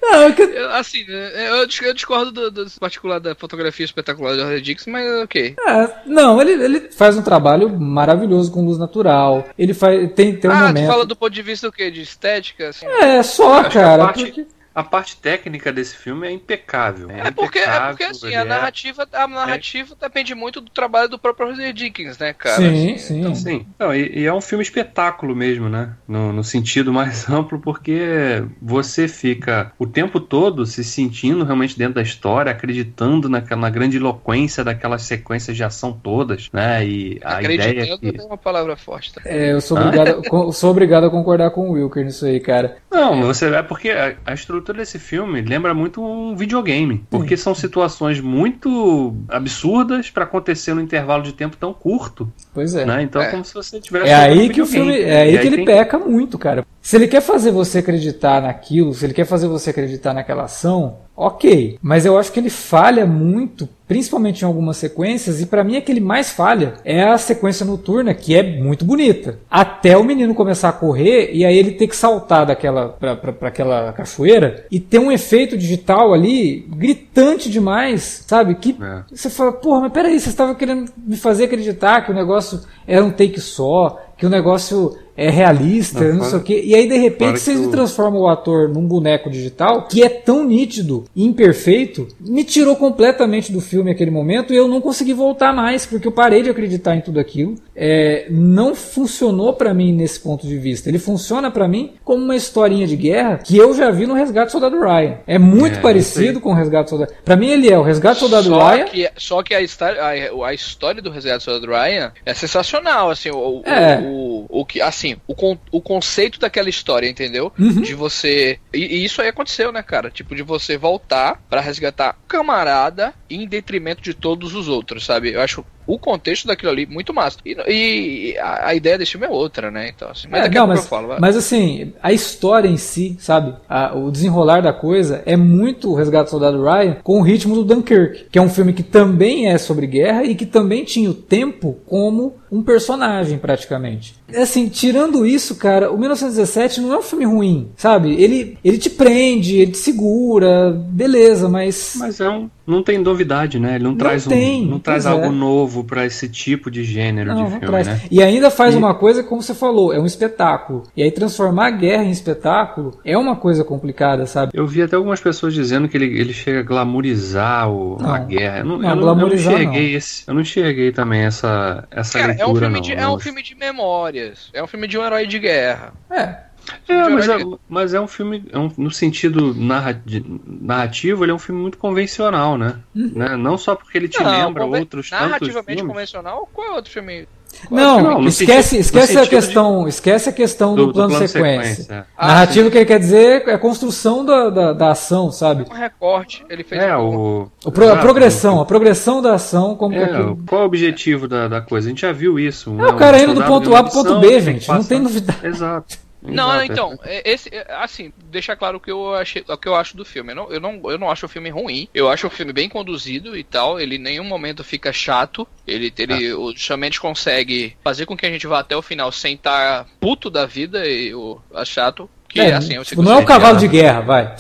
Não, é que- Eu, assim, eu, dis- eu discordo do, do particular da fotografia espetacular do Harry Dix, mas ok. é, não, ele, ele faz um trabalho maravilhoso com luz natural. Ele faz, tem, tem um ah, tu momento. fala do ponto de vista do quê? De estética? Assim? É, só, a cara. parte- porque- A parte técnica desse filme é impecável. É porque, é impecável, porque assim, a é- narrativa, a narrativa depende muito do trabalho do próprio Roger Dickens, né, cara? Sim, Assim, sim. então- Sim, Não, e, e é um filme espetáculo mesmo, né? No, no sentido mais amplo, porque você fica o tempo todo se sentindo realmente dentro da história, acreditando naquela, na grande eloquência daquelas sequências de ação todas, né? E a ideia Acreditando que. é uma palavra forte. Tá? É, eu sou obrigado, sou obrigado a concordar com o Wilker nisso aí, cara. Não, você é porque a, a estrutura desse filme lembra muito um videogame, porque são situações muito absurdas pra acontecer num intervalo de tempo tão curto, Pois é. né? Então É. como se você tivesse É aí que o filme, é aí E que ele tem- peca muito, cara. Se ele quer fazer você acreditar naquilo, se ele quer fazer você acreditar naquela ação, ok. Mas eu acho que ele falha muito, principalmente em algumas sequências, e pra mim a que ele mais falha é a sequência noturna, que é muito bonita. Até o menino começar a correr e aí ele ter que saltar daquela pra, pra, pra aquela cachoeira e ter um efeito digital ali gritante demais, sabe? Que É. você fala, porra, mas peraí, você estava querendo me fazer acreditar que o negócio era um take só, que o negócio é realista, Não, não, sei o quê. E aí, de repente, que vocês me o- transformam o ator num boneco digital que é tão nítido e imperfeito, me tirou completamente do filme aquele momento e eu não consegui voltar mais, porque eu parei de acreditar em tudo aquilo. É, não funcionou pra mim nesse ponto de vista. Ele funciona pra mim como uma historinha de guerra que eu já vi no Resgate do Soldado Ryan. É muito É, parecido com o Resgate do Soldado Pra mim, ele é o Resgate do Soldado Só Ryan. que, só que a, história, a, a história do Resgate do Soldado Ryan é sensacional, assim, o, o- É. o, o, que, assim, o, con, o conceito daquela história, entendeu? Uhum. De você, e, e isso aí aconteceu, né, cara? Tipo, de você voltar pra resgatar o camarada em detrimento de todos os outros, sabe? Eu acho o contexto daquilo ali muito massa. E, e a, a ideia desse filme é outra, né? Então, assim, mas É, daqui a não, pouco mas, eu falo. vai. mas assim, a história em si, sabe? A- o desenrolar da coisa é muito o Resgate do Soldado Ryan com o ritmo do Dunkirk, que é um filme que também é sobre guerra e que também tinha o tempo como um personagem, praticamente. Assim, tirando isso, cara, o 1917 não é um filme ruim, sabe? Ele, ele te prende, ele te segura, beleza, mas. Mas é um, não tem novidade, né? Ele não, Não traz um- tem, não traz pois é. algo novo pra esse tipo de gênero Não, de não filme, traz. né? E ainda faz E- uma coisa, como você falou, é um espetáculo. E aí transformar a guerra em espetáculo é uma coisa complicada, sabe? Eu vi até algumas pessoas dizendo que ele, ele chega a glamorizar o, a Não. guerra. Eu não, Não, eu não, eu não enxerguei esse. Eu não enxerguei também essa, essa Cara, é um, leitura, filme não. de, é um filme de memórias. É um filme de um herói de guerra. É. É, mas é, de- mas é um filme, é um- no sentido narra- de- narrativo, ele é um filme muito convencional, né? Uhum. né? Não só porque ele te lembra conven- outros tantos Narrativamente convencional, qual é outro filme? Qual é Não, o filme não, no esquece, no esquece a questão, esquece a questão do, do, do plano, plano sequência. sequência. Ah, Narrativo que ele quer dizer é a construção da, da, da ação, sabe? um recorte. Ele fez É, um- o, O pro- a progressão, a progressão da ação, como que É, aquilo- qual é o objetivo da, da coisa? A gente já viu isso. É o cara indo do ponto A pro ponto B, gente. Não tem novidade. Exato. Não, Exato. então, é- esse, é, assim, deixar claro o que eu achei, o que eu acho do filme. Eu não, eu não, eu não acho o filme ruim. Eu acho o filme bem conduzido e tal. Ele em nenhum momento fica chato. Ele, ele o Chamente consegue fazer com que a gente vá até o final sem estar puto da vida e o a chato. Que É, assim, eu sei que não é o cavalo de guerra, vai.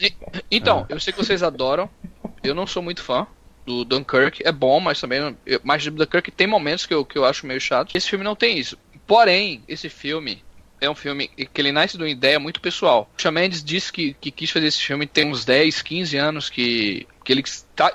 E- Então, eu sei que vocês adoram. Eu não sou muito fã. Do Dunkirk é bom, mas também. Mas do Dunkirk tem momentos que eu, que eu acho meio chato. Esse filme não tem isso. Porém, esse filme é um filme que ele nasce de uma ideia muito pessoal. O Shawn Mendes disse que, que quis fazer esse filme tem uns 10, 15 anos que, que ele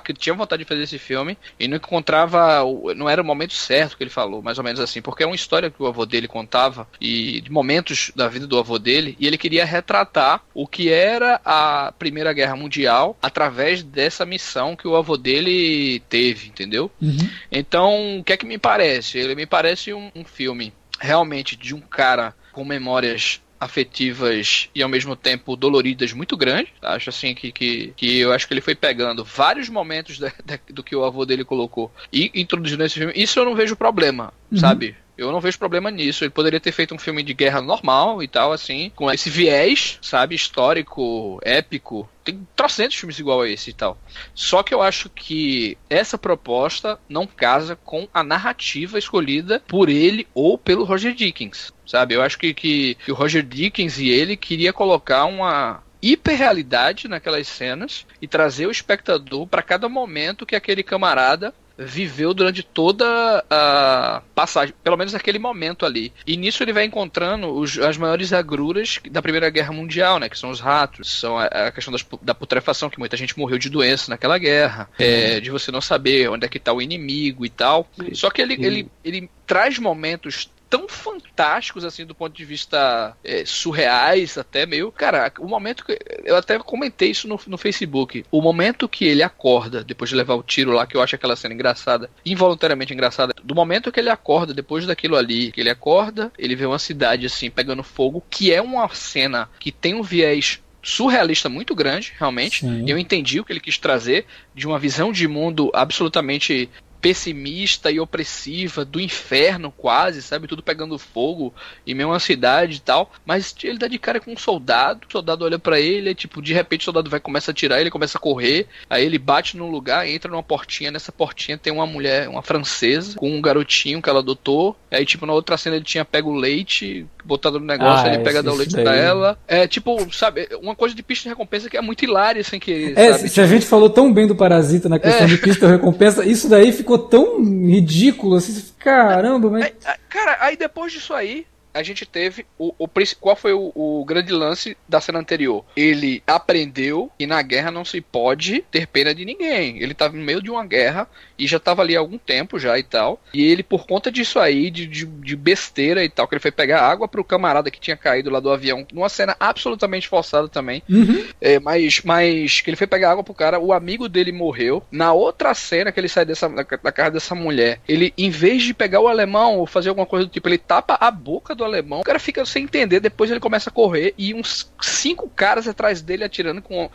que tinha vontade de fazer esse filme e não encontrava, o- não era o momento certo que ele falou, mais ou menos assim, porque é uma história que o avô dele contava e de momentos da vida do avô dele e ele queria retratar o que era a Primeira Guerra Mundial através dessa missão que o avô dele teve, entendeu? Uhum. Então, o que é que me parece? Ele me parece um, um filme realmente de um cara com memórias afetivas e ao mesmo tempo doloridas muito grande. Acho assim que, que, que eu acho que ele foi pegando vários momentos da, da, do que o avô dele colocou e introduzindo nesse filme. Isso eu não vejo problema, uhum. sabe? Eu não vejo problema nisso. Ele poderia ter feito um filme de guerra normal e tal, assim, com esse viés, sabe, histórico, épico. Tem trocentos filmes igual a esse e tal. Só que eu acho que essa proposta não casa com a narrativa escolhida por ele ou pelo Roger Dickens, sabe? Eu acho que, que, que o Roger Dickens e ele queria colocar uma hiperrealidade naquelas cenas e trazer o espectador para cada momento que aquele camarada viveu durante toda a passagem, pelo menos aquele momento ali. E nisso ele vai encontrando os, as maiores agruras da Primeira Guerra Mundial, né? Que são os ratos, são a, a questão das, da putrefação, que muita gente morreu de doença naquela guerra, é, de você não saber onde é que está o inimigo e tal. Só que ele, ele, ele traz momentos tão fantásticos, assim, do ponto de vista é, surreais, até meio. Cara, o momento que. Eu até comentei isso no, no Facebook. O momento que ele acorda, depois de levar o tiro lá, que eu acho aquela cena engraçada, involuntariamente engraçada, do momento que ele acorda, depois daquilo ali, que ele acorda, ele vê uma cidade, assim, pegando fogo, que é uma cena que tem um viés surrealista muito grande, realmente. Sim. Eu entendi o que ele quis trazer de uma visão de mundo absolutamente pessimista e opressiva do inferno quase, sabe? Tudo pegando fogo em meio uma cidade e tal. Mas ele dá de cara com um soldado, o soldado olha para ele, tipo, de repente o soldado vai começa a atirar, ele começa a correr, aí ele bate num lugar, entra numa portinha, nessa portinha tem uma mulher, uma francesa, com um garotinho que ela adotou. Aí, tipo, na outra cena ele tinha pego leite, botado no negócio, ah, ele pega o leite daí. pra ela. É, tipo, sabe, uma coisa de pista de recompensa que é muito hilária sem querer, é, sabe? Se a gente falou tão bem do Parasita na questão é. de pista de recompensa, isso daí ficou ficou tão ridículo assim. Caramba, mas. Cara, aí depois disso aí, a gente teve o, o qual foi o, o, grande lance da cena anterior. Ele aprendeu que na guerra não se pode ter pena de ninguém. Ele estava no meio de uma guerra e já estava ali há algum tempo já e tal. E ele, por conta disso aí, de, de, de besteira e tal, que ele foi pegar água pro camarada que tinha caído lá do avião, numa cena absolutamente forçada também. Uhum. É, mas, mas que ele foi pegar água pro cara, o amigo dele morreu. Na outra cena que ele sai dessa, da, da casa dessa mulher, ele, em vez de pegar o alemão ou fazer alguma coisa do tipo, ele tapa a boca do alemão, o cara fica sem entender, depois ele começa a correr e uns cinco caras atrás dele atirando com,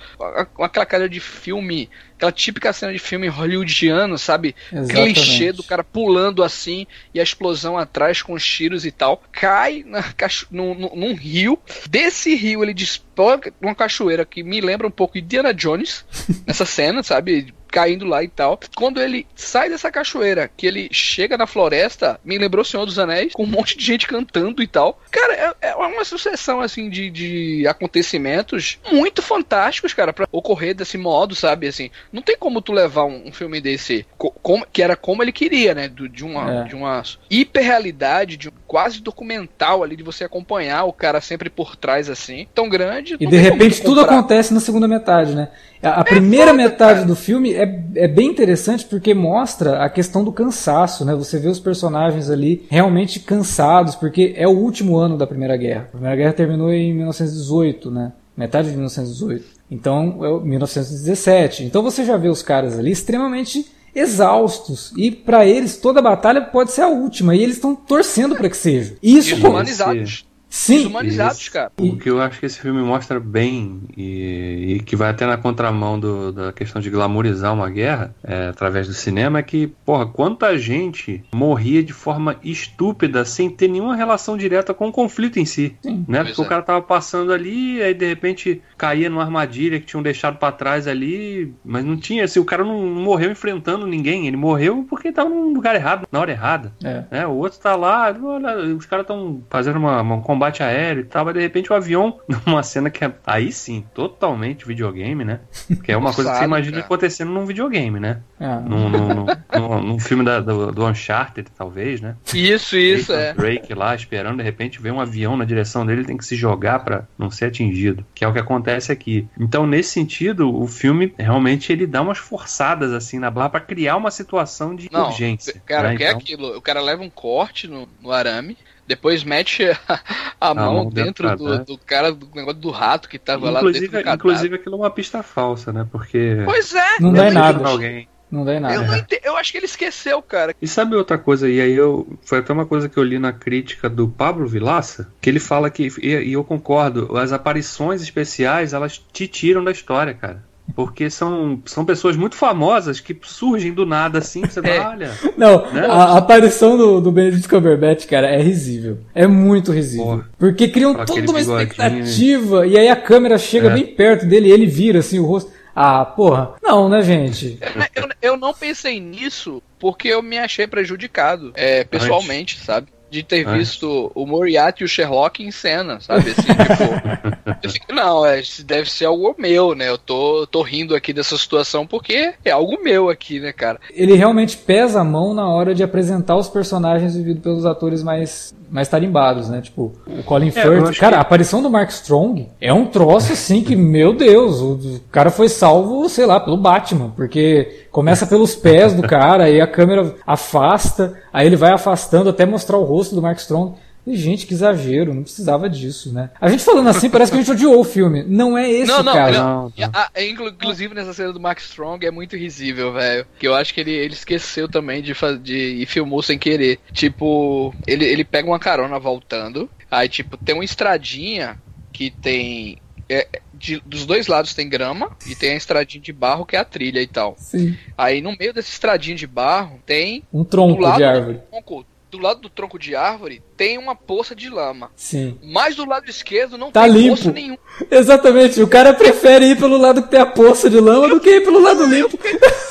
com aquela cara de filme aquela típica cena de filme hollywoodiano, sabe? Exatamente. Clichê do cara pulando assim e a explosão atrás com os tiros e tal. Cai na, num, num rio. Desse rio ele despoga uma cachoeira que me lembra um pouco de Indiana Jones nessa cena, sabe? Caindo lá e tal. Quando ele sai dessa cachoeira, que ele chega na floresta, me lembrou o Senhor dos Anéis, com um monte de gente cantando e tal. Cara, é, é uma sucessão, assim, de, de acontecimentos muito fantásticos, cara, pra ocorrer desse modo, sabe? Assim, não tem como tu levar um, um filme desse, com, que era como ele queria, né? Do, de, uma, é. de uma hiperrealidade, de um quase documental ali, de você acompanhar o cara sempre por trás, assim, tão grande. E de repente tudo acontece na segunda metade, né? A, a é primeira foda, metade cara. do filme é, é bem interessante porque mostra a questão do cansaço, né? Você vê os personagens ali realmente cansados, porque é o último ano da Primeira Guerra. A Primeira Guerra terminou em 1918, né? Metade de 1918. Então, é 1917. Então você já vê os caras ali extremamente exaustos e para eles toda batalha pode ser a última e eles estão torcendo para que seja. Isso, humanizados. Sim. humanizados, cara. O que eu acho que esse filme mostra bem e, e que vai até na contramão do, da questão de glamorizar uma guerra é, através do cinema é que, porra, quanta gente morria de forma estúpida sem ter nenhuma relação direta com o conflito em si. Sim. Né? Porque é. o cara tava passando ali, aí de repente caía numa armadilha que tinham deixado para trás ali, mas não tinha, assim, o cara não, não, morreu enfrentando ninguém, ele morreu porque tava num lugar errado, na hora errada. É. Né? O outro tá lá, olha, os caras estão fazendo uma, uma combate aéreo e tal, mas de repente o avião, numa cena que é aí sim, totalmente videogame, né? Que é uma coisa que você imagina cara. acontecendo num videogame, né? É. Num, num, num, num filme da, do, do, Uncharted, talvez, né? Isso, isso, é. Drake lá esperando, de repente vem um avião na direção dele, ele tem que se jogar para não ser atingido, que é o que acontece aqui. Então, nesse sentido, o filme realmente ele dá umas forçadas assim na barra para criar uma situação de não, urgência. Cara, né? que é então... é aquilo? O cara leva um corte no, no arame, depois mete a, a mão, mão dentro do, do, cara do negócio do rato que tava inclusive, lá dentro do Inclusive aquilo é uma pista falsa, né? Porque. Pois é! Não dá nada. Alguém. Não dá em nada. Eu, não ente- eu acho que ele esqueceu, cara. E sabe outra coisa, e aí eu. Foi até uma coisa que eu li na crítica do Pablo Vilaça, que ele fala que, e, e eu concordo, as aparições especiais elas te tiram da história, cara. Porque são, são pessoas muito famosas que surgem do nada assim, você É. fala, olha. Não, Né? a, a aparição do, do Benedict Cumberbatch, cara, é risível. É muito risível. Porra. Porque criam toda uma bigodinho, expectativa e aí a câmera chega É. bem perto dele e ele vira assim o rosto. Ah, porra. Não, né, gente? Eu, eu não pensei nisso porque eu me achei prejudicado, é, pessoalmente, sabe? De ter Antes. visto o Moriarty e o Sherlock em cena, sabe? Assim, tipo, eu fico, não, é, isso deve ser algo meu, né? Eu tô, tô rindo aqui dessa situação porque é algo meu aqui, né, cara? Ele realmente pesa a mão na hora de apresentar os personagens vividos pelos atores mais, mais tarimbados, né? Tipo, o Colin É, Firth. Cara, que- a aparição do Mark Strong é um troço assim que, meu Deus, o cara foi salvo, sei lá, pelo Batman. Porque começa pelos pés do cara, aí a câmera afasta, aí ele vai afastando até mostrar o rosto do Mark Strong. E, gente, que exagero, não precisava disso, né? A gente falando assim parece que a gente odiou o filme. Não é esse não, o não, caso. não. Não, E a- a- inclu- inclusive nessa cena do Max Strong é muito risível, velho. Que eu acho que ele, ele esqueceu também de fazer e filmou sem querer. Tipo, ele, ele pega uma carona voltando. Aí, tipo, tem uma estradinha que tem. é, de- dos dois lados tem grama e tem a estradinha de barro que é a trilha e tal. Sim. Aí no meio dessa estradinha de barro tem Um do tronco lado de do árvore. tronco, do lado do tronco de árvore tem uma poça de lama. Sim. Mas do lado esquerdo não Tá tem limpo. poça nenhuma. Exatamente, o cara prefere ir pelo lado que tem a poça de lama do que ir pelo lado limpo.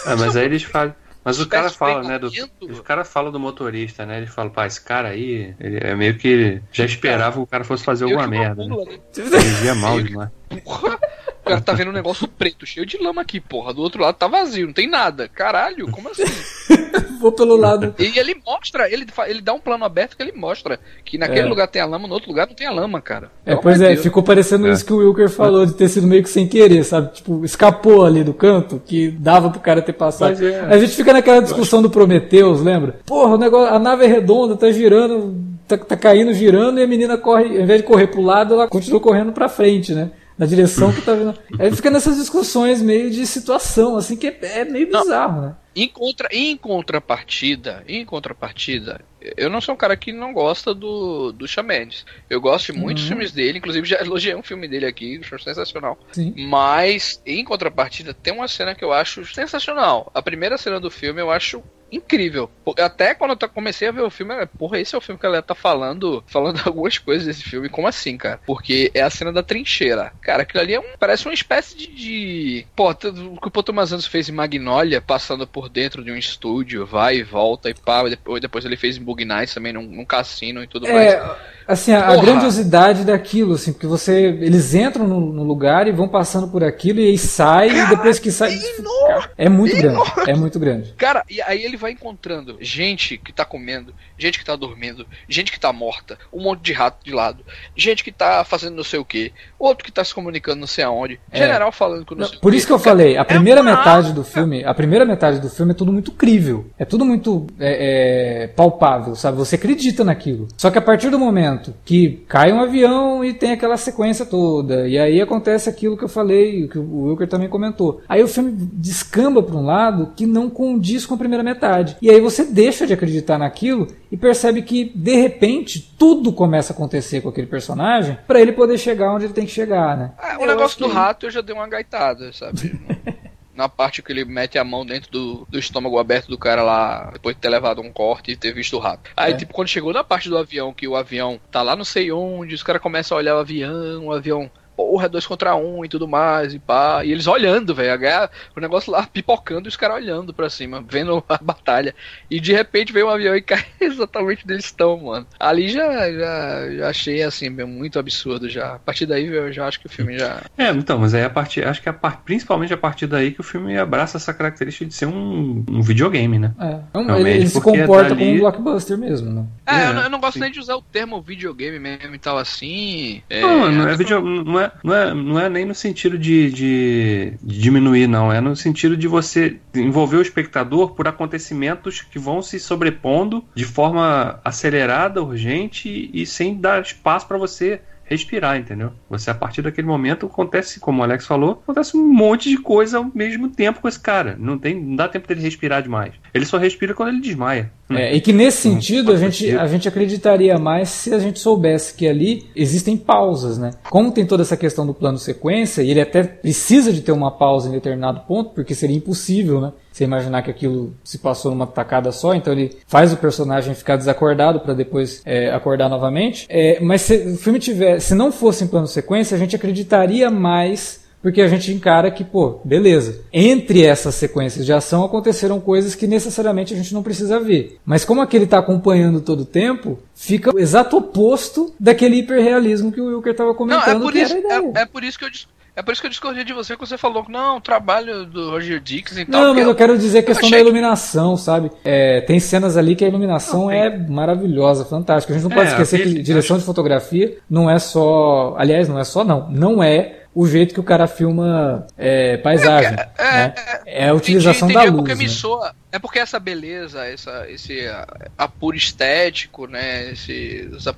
É, mas aí eles falam. Mas o cara fala, né? Do, os caras falam do motorista, né? Eles falam, pá, esse cara aí, ele é meio que já esperava que o cara fosse fazer alguma merda, né? bula, né? Dirigia mal demais. Porra, o cara tá vendo um negócio preto, cheio de lama aqui, porra. Do outro lado tá vazio, não tem nada. Caralho, como assim? Vou pelo lado. E ele mostra, ele, ele dá um plano aberto que ele mostra que naquele É. lugar tem a lama, no outro lugar não tem a lama, cara. É, Pelo pois é, de Deus. ficou parecendo É. isso que o Wilker falou, de ter sido meio que sem querer, sabe? Tipo, escapou ali do canto, que dava pro cara ter passado. É. A gente fica naquela discussão do Prometheus, lembra? Porra, o negócio, a nave é redonda, tá girando, tá, tá caindo, girando, e a menina corre, ao invés de correr pro lado, ela continua correndo pra frente, né? Na direção que tá vindo. Aí fica nessas discussões meio de situação, assim, que é, é meio bizarro, né? Em, contra, em contrapartida, em contrapartida, eu não sou um cara que não gosta do, do Shawn Mendes. Eu gosto de muitos Uhum. filmes dele, inclusive já elogiei um filme dele aqui, acho sensacional. Sim. Mas, em contrapartida, tem uma cena que eu acho sensacional. A primeira cena do filme eu acho incrível. Até quando eu comecei a ver o filme, porra, esse é o filme que ela tá falando, falando algumas coisas desse filme. Como assim, cara? Porque é a cena da trincheira. Cara, aquilo ali é um, parece uma espécie de. de... Pô, o que o Paul Thomas Anderson fez em Magnolia, passando por dentro de um estúdio, vai e volta e pá. e Depois, depois ele fez em Bug Nights também, num, num cassino e tudo mais. É, assim, a, a grandiosidade daquilo, assim, porque você. Eles entram no, no lugar e vão passando por aquilo e aí sai, e depois que sai. É muito grande. É muito grande. Cara, e aí ele vai encontrando gente que tá comendo, gente que tá dormindo, gente que tá morta, um monte de rato de lado, gente que tá fazendo não sei o que, outro que tá se comunicando não sei aonde, É. general falando com não, sei o Por isso que eu falei, a primeira uma metade do filme, a primeira metade do filme é tudo muito crível, é tudo muito é, é, palpável, sabe? Você acredita naquilo. Só que a partir do momento que cai um avião e tem aquela sequência toda, e aí acontece aquilo que eu falei, que o Wilker também comentou. Aí o filme descamba para um lado que não condiz com a primeira metade. E aí você deixa de acreditar naquilo e percebe que de repente tudo começa a acontecer com aquele personagem para ele poder chegar onde ele tem que chegar, né? Ah, o Eu negócio do que- rato eu já dei uma gaitada, sabe? Na parte que ele mete a mão dentro do, do estômago aberto do cara lá, depois de ter levado um corte e ter visto o rato. Aí, É. tipo, quando chegou na parte do avião, que o avião tá lá não sei onde, os caras começam a olhar o avião, o avião, porra, é dois contra um e tudo mais, e pá. E eles olhando, velho, o negócio lá pipocando e os caras olhando pra cima, vendo a batalha. E de repente veio um avião e cai exatamente onde eles estão, mano. Ali já, já, já achei, assim, muito absurdo já. A partir daí eu já acho que o filme já. É, então, mas aí a partir. Acho que a par- principalmente a partir daí que o filme abraça essa característica de ser um, um videogame, né? É. Realmente, ele, ele se comporta dali- como um blockbuster mesmo, né? É, É, eu, não, eu não gosto sim. nem de usar o termo videogame mesmo e tal assim. É, Não, não é, vídeo, não, é, não, é, não é nem no sentido de, de, de diminuir, não. É no sentido de você envolver o espectador por acontecimentos que vão se sobrepondo de forma acelerada, urgente e sem dar espaço para você respirar, entendeu? Você, a partir daquele momento, acontece, como o Alex falou, acontece um monte de coisa ao mesmo tempo com esse cara. Não, tem, não dá tempo dele respirar demais. Ele só respira quando ele desmaia. É, e que nesse sentido a gente, a gente acreditaria mais se a gente soubesse que ali existem pausas, né? Como tem toda essa questão do plano sequência, e ele até precisa de ter uma pausa em determinado ponto, porque seria impossível, né? Você imaginar que aquilo se passou numa tacada só, então ele faz o personagem ficar desacordado para depois é, acordar novamente. É, mas se o filme tiver, se não fosse em plano sequência, a gente acreditaria mais porque a gente encara que, pô, beleza. Entre essas sequências de ação aconteceram coisas que necessariamente a gente não precisa ver. Mas como aquele está acompanhando todo o tempo, fica o exato oposto daquele hiperrealismo que o Wilker estava comentando. Não, é por, isso, é, é, por isso que eu é por isso que eu discordei de você, que você falou que não, o trabalho do Roger Dix e tal. Não, mas eu, quero dizer a questão da iluminação, sabe? É, tem cenas ali que a iluminação não, é maravilhosa, fantástica. A gente não pode é, esquecer que direção de fotografia não é só. Aliás, não é só, não. Não é o jeito que o cara filma é, paisagem. É, é, né? é, a utilização entendi, entendi, da luz. Porque né? me soa, é porque essa beleza, essa, esse apuro estético, né? Esse, essa,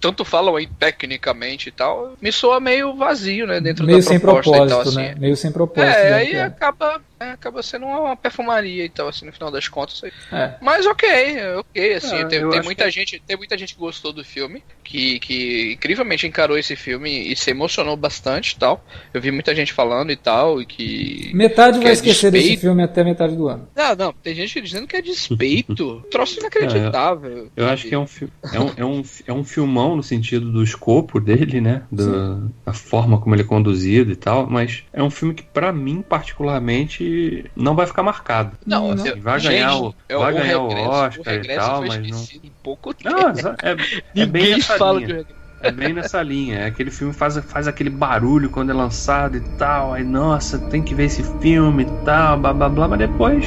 tanto falam aí tecnicamente e tal, me soa meio vazio, né? Dentro meio da sem propósito, tal, assim. né? Meio sem propósito. É, aí acaba, é, acaba sendo uma perfumaria e tal, assim, no final das contas. É. Mas ok, ok, assim, é, tem, tem muita que... gente, tem muita gente que gostou do filme, que, que incrivelmente encarou esse filme e se emocionou bastante e tal. Eu vi muita gente falando e tal, e que. Metade que vai é esquecer despeito. desse filme até metade do ano. Não, não, tem gente dizendo que é despeito. Troço inacreditável. É, eu, acho que é um, é, um, é, um, é um filmão no sentido do escopo dele, né? Da, da forma como ele é conduzido e tal, mas é um filme que, para mim, particularmente, não vai ficar marcado. Não, assim, vai gente, ganhar o, vai o ganhar regresso, o Oscar o e tal, mas não. Em pouco tempo. Não, é, é bem nessa fala linha. de é bem nessa linha. É aquele filme faz, faz aquele barulho quando é lançado e tal. Aí, nossa, tem que ver esse filme e tal, blá blá blá, mas depois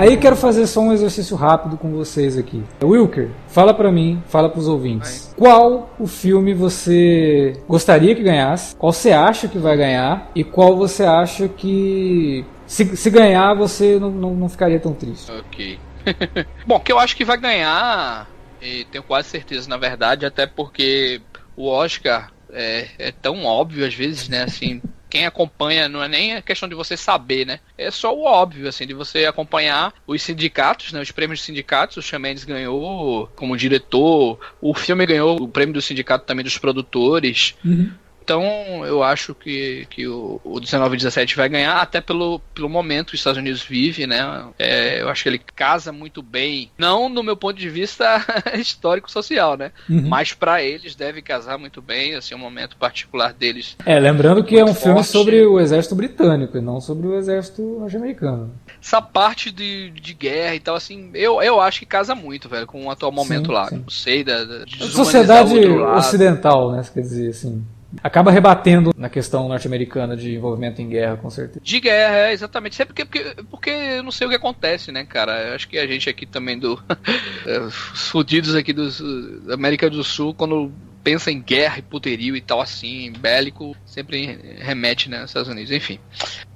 Aí quero fazer só um exercício rápido com vocês aqui. Wilker, fala para mim, fala para os ouvintes. Qual o filme você gostaria que ganhasse? Qual você acha que vai ganhar? E qual você acha que se, se ganhar você não, não, não ficaria tão triste? Ok. Bom, que eu acho que vai ganhar, e tenho quase certeza, na verdade, até porque o Oscar é, é tão óbvio às vezes, né? Assim, quem acompanha não é nem a questão de você saber, né? É só o óbvio, assim, de você acompanhar os sindicatos, né? Os prêmios dos sindicatos. O Mendes ganhou como diretor. O filme ganhou o prêmio do sindicato também dos produtores. Uhum. Então eu acho que, que o, o 1917 vai ganhar, até pelo, pelo momento que os Estados Unidos vive, né? É, eu acho que ele casa muito bem, não no meu ponto de vista histórico-social, né? Uhum. Mas para eles deve casar muito bem, assim, um momento particular deles. É, lembrando que é um forte. filme sobre o exército britânico e não sobre o exército norte-americano. Essa parte de, de guerra e tal, assim, eu, eu acho que casa muito, velho, com o atual momento sim, lá. Sim. Não sei, da, da sociedade ocidental, né? Quer dizer, assim acaba rebatendo na questão norte-americana de envolvimento em guerra, com certeza. De guerra, é, exatamente. Sempre porque, porque, porque eu não sei o que acontece, né, cara? Eu acho que a gente aqui também do. É, fudidos aqui dos, da América do Sul, quando pensa em guerra e puterio e tal assim, bélico, sempre remete né, nos Estados Unidos. Enfim.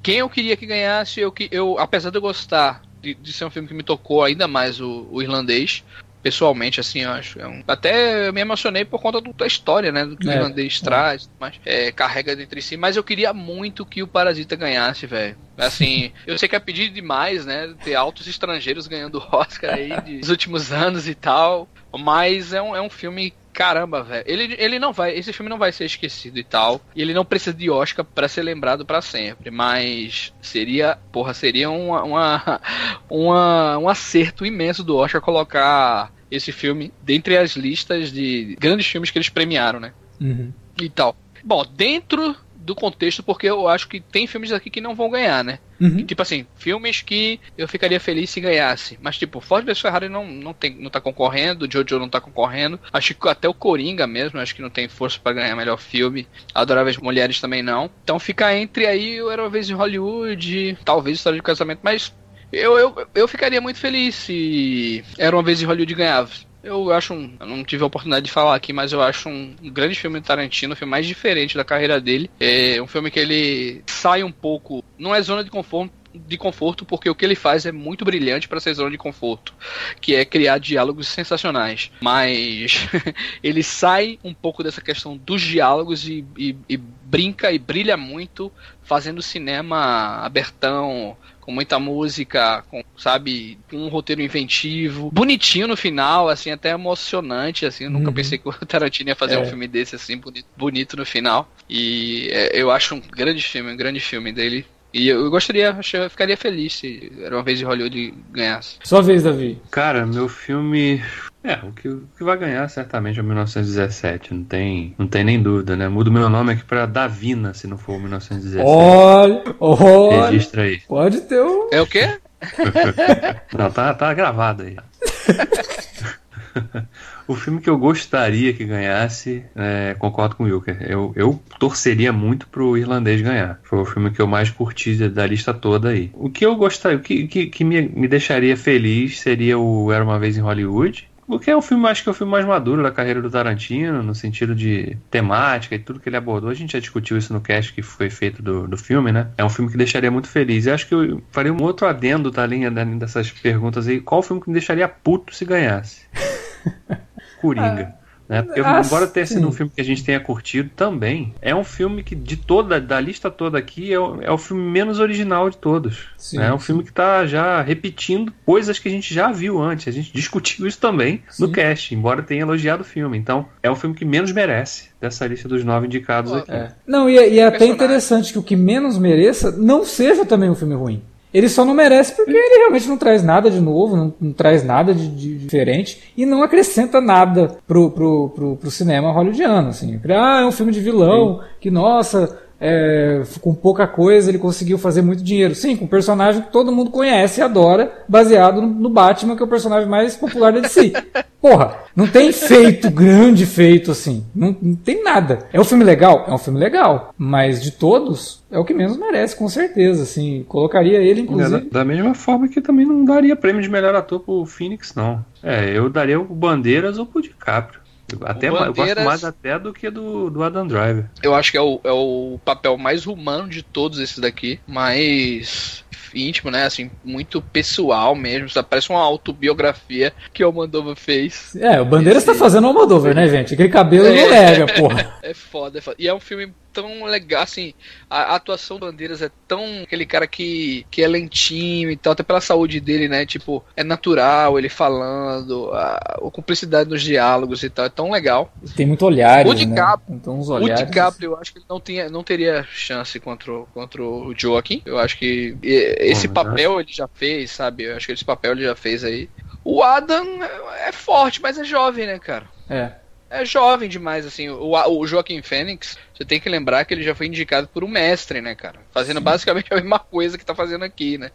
Quem eu queria que ganhasse, eu, eu apesar de eu gostar de, de, ser um filme que me tocou ainda mais o, o irlandês pessoalmente, assim, eu acho. É um... Até me emocionei por conta da história, né? Do que é, o irlandês é. traz, mas é, carrega entre si. Mas eu queria muito que o Parasita ganhasse, velho. Assim, eu sei que é pedir demais, né? Ter altos estrangeiros ganhando Oscar aí dos últimos anos e tal. Mas é um, é um filme caramba, velho. Ele, ele não vai. Esse filme não vai ser esquecido e tal. E ele não precisa de Oscar para ser lembrado para sempre. Mas seria. Porra, seria uma, uma, uma, um acerto imenso do Oscar colocar esse filme dentre as listas de grandes filmes que eles premiaram, né? Uhum. E tal. Bom, dentro do contexto, porque eu acho que tem filmes aqui que não vão ganhar, né? Uhum. tipo assim, filmes que eu ficaria feliz se ganhasse. Mas, tipo, Ford vs Ferrari não, não, tem, não tá concorrendo, Jojo não tá concorrendo. Acho que até o Coringa mesmo, acho que não tem força para ganhar melhor filme. Adoráveis Mulheres também não. Então fica entre aí o Era uma Vez em Hollywood, talvez História de Casamento, mas eu, eu, eu ficaria muito feliz se Era uma Vez em Hollywood ganhava. Eu acho um. Eu não tive a oportunidade de falar aqui, mas eu acho um, grande filme do Tarantino, o filme mais diferente da carreira dele. É um filme que ele sai um pouco. Não é zona de conforto de conforto porque o que ele faz é muito brilhante para ser zona de conforto, que é criar diálogos sensacionais. Mas ele sai um pouco dessa questão dos diálogos e, e, e brinca e brilha muito fazendo cinema abertão, com muita música, com, sabe, com um roteiro inventivo, bonitinho no final, assim, até emocionante, assim, eu nunca uhum. pensei que o Tarantino ia fazer é. um filme desse, assim, bonito, bonito no final, e é, eu acho um grande filme, um grande filme dele, e eu gostaria, eu ficaria feliz se era uma vez de Hollywood ganhasse. Sua vez, Davi. Cara, meu filme. É, o que, o que vai ganhar certamente é o 1917, não tem, não tem nem dúvida, né? Mudo meu nome aqui pra Davina, se não for o 1917. Olha, olha. Registra aí. Pode ter um. É o quê? não, tá, tá gravado aí. O filme que eu gostaria que ganhasse, é, concordo com o Wilker, eu, eu torceria muito pro irlandês ganhar. Foi o filme que eu mais curti da lista toda aí. O que eu gostaria, o que, que, que me, me deixaria feliz seria o Era Uma Vez em Hollywood. Porque é um filme, acho que é o filme mais maduro da carreira do Tarantino, no sentido de temática e tudo que ele abordou. A gente já discutiu isso no cast que foi feito do, do filme, né? É um filme que deixaria muito feliz. E acho que eu faria um outro adendo, tá, linha dessas perguntas aí. Qual filme que me deixaria puto se ganhasse? Coringa. Ah. Né? Porque, ah, embora tenha sido um filme que a gente tenha curtido também, é um filme que, de toda, da lista toda aqui, é o, é o filme menos original de todos. Sim, né? É um sim. filme que está já repetindo coisas que a gente já viu antes. A gente discutiu isso também sim. no cast, embora tenha elogiado o filme. Então, é o filme que menos merece dessa lista dos nove indicados aqui. É. Não, e, é, e é até interessante que o que menos mereça não seja também um filme ruim. Ele só não merece porque ele realmente não traz nada de novo, não, não traz nada de, de, diferente e não acrescenta nada pro, pro, pro, pro cinema hollywoodiano. Assim. Ah, é um filme de vilão, Sim. que nossa, é, com pouca coisa ele conseguiu fazer muito dinheiro. Sim, com um personagem que todo mundo conhece e adora, baseado no Batman, que é o personagem mais popular da DC. Porra, não tem feito, grande feito assim. Não, não tem nada. É um filme legal? É um filme legal. Mas de todos, é o que menos merece, com certeza. Assim, colocaria ele, inclusive. É, da, da, mesma forma que também não daria prêmio de melhor ator pro Phoenix, não. É, eu daria o Bandeiras ou pro DiCaprio. Até Bandeiras, eu gosto mais até do que do, do Adam Driver. Eu acho que é o, é o papel mais humano de todos esses daqui, mais íntimo, né? Assim, muito pessoal mesmo. Parece uma autobiografia que o Almodóvar fez. É, o Bandeiras Esse... tá fazendo o Almodóvar, né, gente? Aquele cabelo é, não nega, porra. É foda, é foda. E é um filme tão legal, assim, a, a, atuação do Bandeiras é tão aquele cara que, que é lentinho e tal, até pela saúde dele, né? Tipo, é natural ele falando, a, a cumplicidade nos diálogos e tal, é tão legal. Tem muito olhar, o DiCaprio, né? Então, uns olhares. O DiCaprio, eu acho que ele não, tinha, não teria chance contra, contra o Joaquim. Eu acho que esse Bom, papel ele já fez, sabe? Eu acho que esse papel ele já fez aí. O Adam é forte, mas é jovem, né, cara? É é jovem demais, assim. O, o Joaquim Fênix, você tem que lembrar que ele já foi indicado por um mestre, né, cara? Fazendo Sim. basicamente a mesma coisa que tá fazendo aqui, né?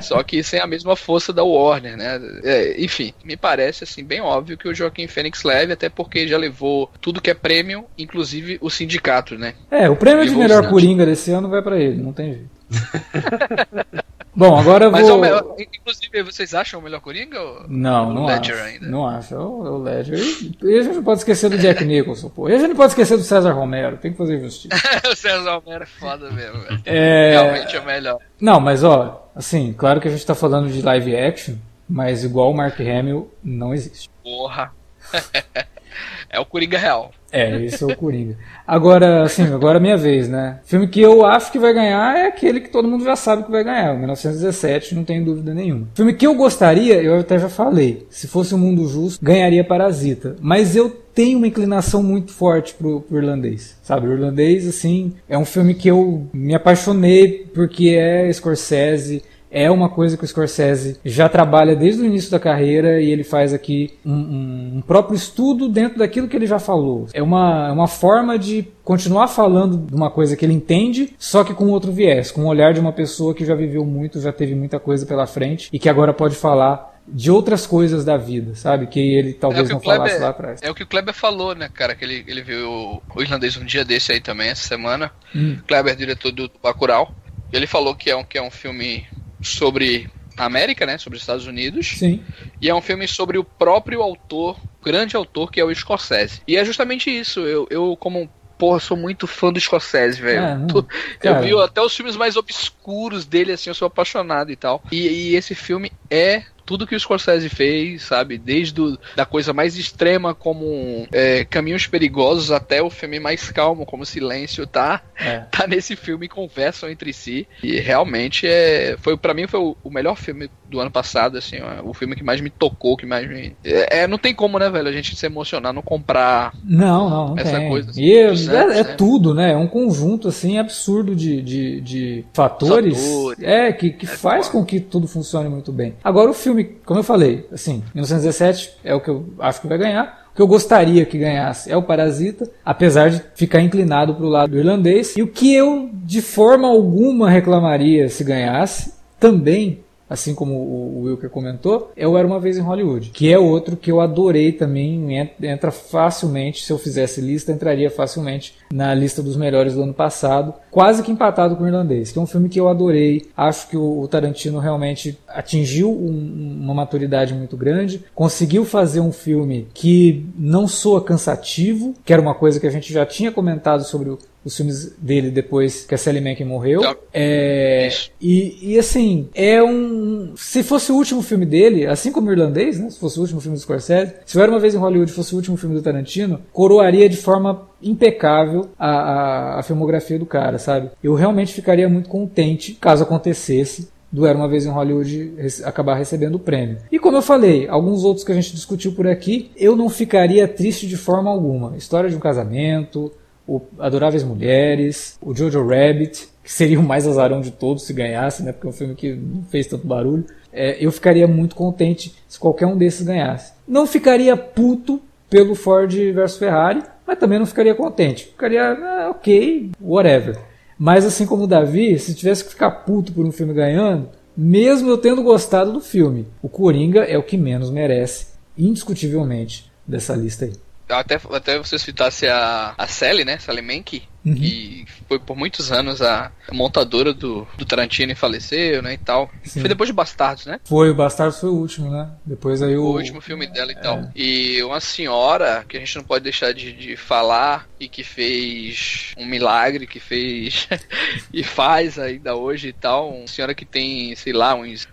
Só que sem a mesma força da Warner, né? É, enfim, me parece, assim, bem óbvio que o Joaquim Fênix leve, até porque já levou tudo que é prêmio, inclusive o sindicato, né? É, o prêmio de melhor Coringa desse ano vai para ele, não tem jeito. Bom, agora eu vou. Mas é o melhor, inclusive, vocês acham o melhor Coringa? Não, não Ledger acho. Ainda? Não acho. É o, o Ledger. E a gente não pode esquecer do Jack Nicholson, pô. E a gente não pode esquecer do César Romero. Tem que fazer justiça. o César Romero é foda mesmo, velho. É... Realmente é o melhor. Não, mas ó, assim, claro que a gente tá falando de live action, mas igual o Mark Hamill não existe. Porra. é o Coringa real. É, esse é o Coringa. Agora, assim, agora é minha vez, né? Filme que eu acho que vai ganhar é aquele que todo mundo já sabe que vai ganhar, o 1917, não tem dúvida nenhuma. Filme que eu gostaria, eu até já falei, se fosse o um Mundo Justo, ganharia Parasita. Mas eu tenho uma inclinação muito forte pro, pro, irlandês, sabe? O irlandês, assim, é um filme que eu me apaixonei porque é Scorsese, é uma coisa que o Scorsese já trabalha desde o início da carreira e ele faz aqui um, um, um próprio estudo dentro daquilo que ele já falou. É uma, é uma forma de continuar falando de uma coisa que ele entende, só que com outro viés, com o olhar de uma pessoa que já viveu muito, já teve muita coisa pela frente e que agora pode falar de outras coisas da vida, sabe? Que ele talvez é não Kleber, falasse lá atrás. É o que o Kleber falou, né, cara? Que ele, ele viu o, irlandês um dia desse aí também, essa semana. Hum. Kleber, diretor do, do Bacurau. Ele falou que é um, que é um filme sobre a América, né? Sobre os Estados Unidos. Sim. E é um filme sobre o próprio autor, grande autor, que é o Scorsese. E é justamente isso. Eu, eu como porra, sou muito fã do Scorsese, velho. É, eu cara. vi até os filmes mais obscuros dele, assim, eu sou apaixonado e tal. E, e esse filme é tudo que o Scorsese fez, sabe? Desde o, da coisa mais extrema, como é, Caminhos Perigosos, até o filme mais calmo, como Silêncio, tá? É. Tá nesse filme conversam entre si. E realmente é. Foi, para mim foi o, o melhor filme do ano passado, assim, ó, o filme que mais me tocou, que mais me. É, é, não tem como, né, velho, a gente se emocionar, não comprar. Não, não, não Essa tem. coisa, assim, e é, dos é- é né? tudo, né? É um conjunto assim absurdo de, de, de fatores, Fatores. é que, que faz foda. com que tudo funcione muito bem. Agora o filme, como eu falei, assim, 1917 é o que eu acho que vai ganhar. O que eu gostaria que ganhasse é o Parasita, apesar de ficar inclinado para o lado do irlandês. E o que eu de forma alguma reclamaria se ganhasse também assim como o Wilker comentou, é o Era Uma Vez em Hollywood, que é outro que eu adorei também, en- entra facilmente, se eu fizesse lista, entraria facilmente na lista dos melhores do ano passado, quase que empatado com o Irlandês, que é um filme que eu adorei, acho que o Tarantino realmente atingiu um- uma maturidade muito grande, conseguiu fazer um filme que não soa cansativo, que era uma coisa que a gente já tinha comentado sobre os filmes dele depois que a Sally Mankin morreu. Tá. É, e, e assim, é um. Se fosse o último filme dele, assim como o irlandês, né? Se fosse o último filme do Scorsese, se o Era uma vez em Hollywood fosse o último filme do Tarantino, coroaria de forma impecável a, a, a filmografia do cara, sabe? Eu realmente ficaria muito contente caso acontecesse do Era Uma Vez em Hollywood acabar recebendo o prêmio. E como eu falei, alguns outros que a gente discutiu por aqui, eu não ficaria triste de forma alguma. História de um casamento, o Adoráveis Mulheres, o Jojo Rabbit, que seria o mais azarão de todos se ganhasse, né? Porque é um filme que não fez tanto barulho. É, eu ficaria muito contente se qualquer um desses ganhasse. Não ficaria puto pelo Ford versus Ferrari, mas também não ficaria contente. Ficaria, ah, ok, whatever. Mas assim como o Davi, se tivesse que ficar puto por um filme ganhando, mesmo eu tendo gostado do filme, o Coringa é o que menos merece, indiscutivelmente, dessa lista aí. Até, até você citasse a, a Sally, né? Sally Menke, Uhum. que foi por muitos anos a montadora do, do Tarantino e faleceu, né? E tal. Sim. Foi depois de Bastardos, né? Foi, o Bastardos foi o último, né? Depois aí o... O último filme dela e tal. E uma senhora que a gente não pode deixar de, de falar e que fez um milagre, que fez e faz ainda hoje e tal. Uma senhora que tem, sei lá, uns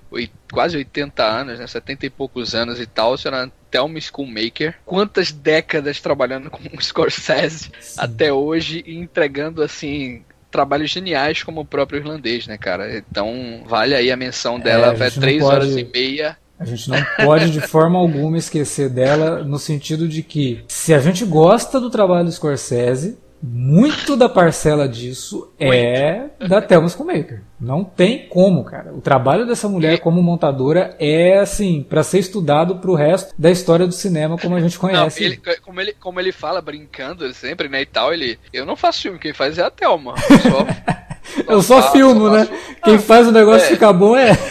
quase 80 anos, né? 70 e poucos anos e tal. A senhora Thelma Schoolmaker. Quantas décadas trabalhando com o Scorsese até hoje e entregando assim. Trabalhos geniais como o próprio irlandês, né, cara? Então, vale aí a menção dela. a vai gente não três pode- horas e meia. A gente não pode de forma alguma esquecer dela no sentido de que se a gente gosta do trabalho do Scorsese, muito da parcela disso é da Thelma Schoonmaker. Não tem como, cara. O trabalho dessa mulher como montadora é assim para ser estudado pro resto da história do cinema como a gente Não, conhece. ele, como, ele, como ele fala, brincando sempre, né, e tal, ele... Eu não faço filme, quem faz é a Thelma. Eu só, Eu só faço, filmo, né? faço- Quem faz o negócio É. ficar bom é.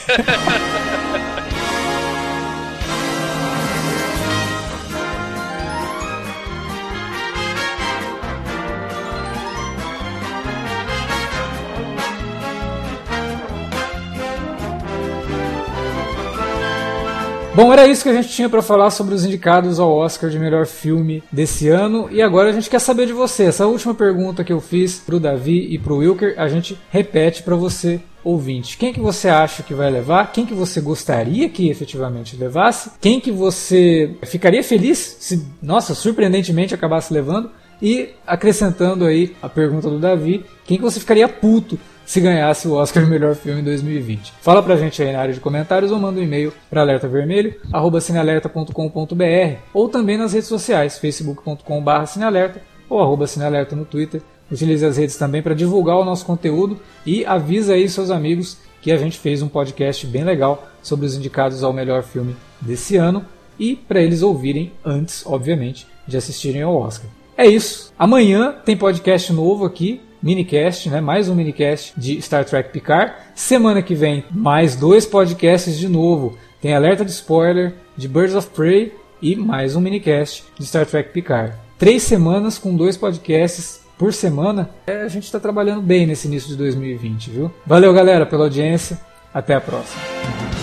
Bom, era isso que a gente tinha para falar sobre os indicados ao Oscar de melhor filme desse ano. E agora a gente quer saber de você. Essa última pergunta que eu fiz pro Davi e pro Wilker, a gente repete para você, ouvinte. Quem que você acha que vai levar? Quem que você gostaria que efetivamente levasse? Quem que você ficaria feliz se, nossa, surpreendentemente acabasse levando? E acrescentando aí a pergunta do Davi, quem que você ficaria puto se ganhasse o Oscar de melhor filme em 2020. Fala pra gente aí na área de comentários ou manda um e-mail para alertavermelho@cinealerta.com.br ou também nas redes sociais, facebook.com/cinealerta ou arroba cinealerta no Twitter. Utilize as redes também para divulgar o nosso conteúdo e avisa aí seus amigos que a gente fez um podcast bem legal sobre os indicados ao melhor filme desse ano e para eles ouvirem antes, obviamente, de assistirem ao Oscar. É isso. Amanhã tem podcast novo aqui, minicast, né? Mais um minicast de Star Trek Picard. Semana que vem, mais dois podcasts de novo. Tem alerta de spoiler de Birds of Prey e mais um minicast de Star Trek Picard. Três semanas com dois podcasts por semana. É, a gente está trabalhando bem nesse início de 2020, viu? Valeu, galera, pela audiência. Até a próxima.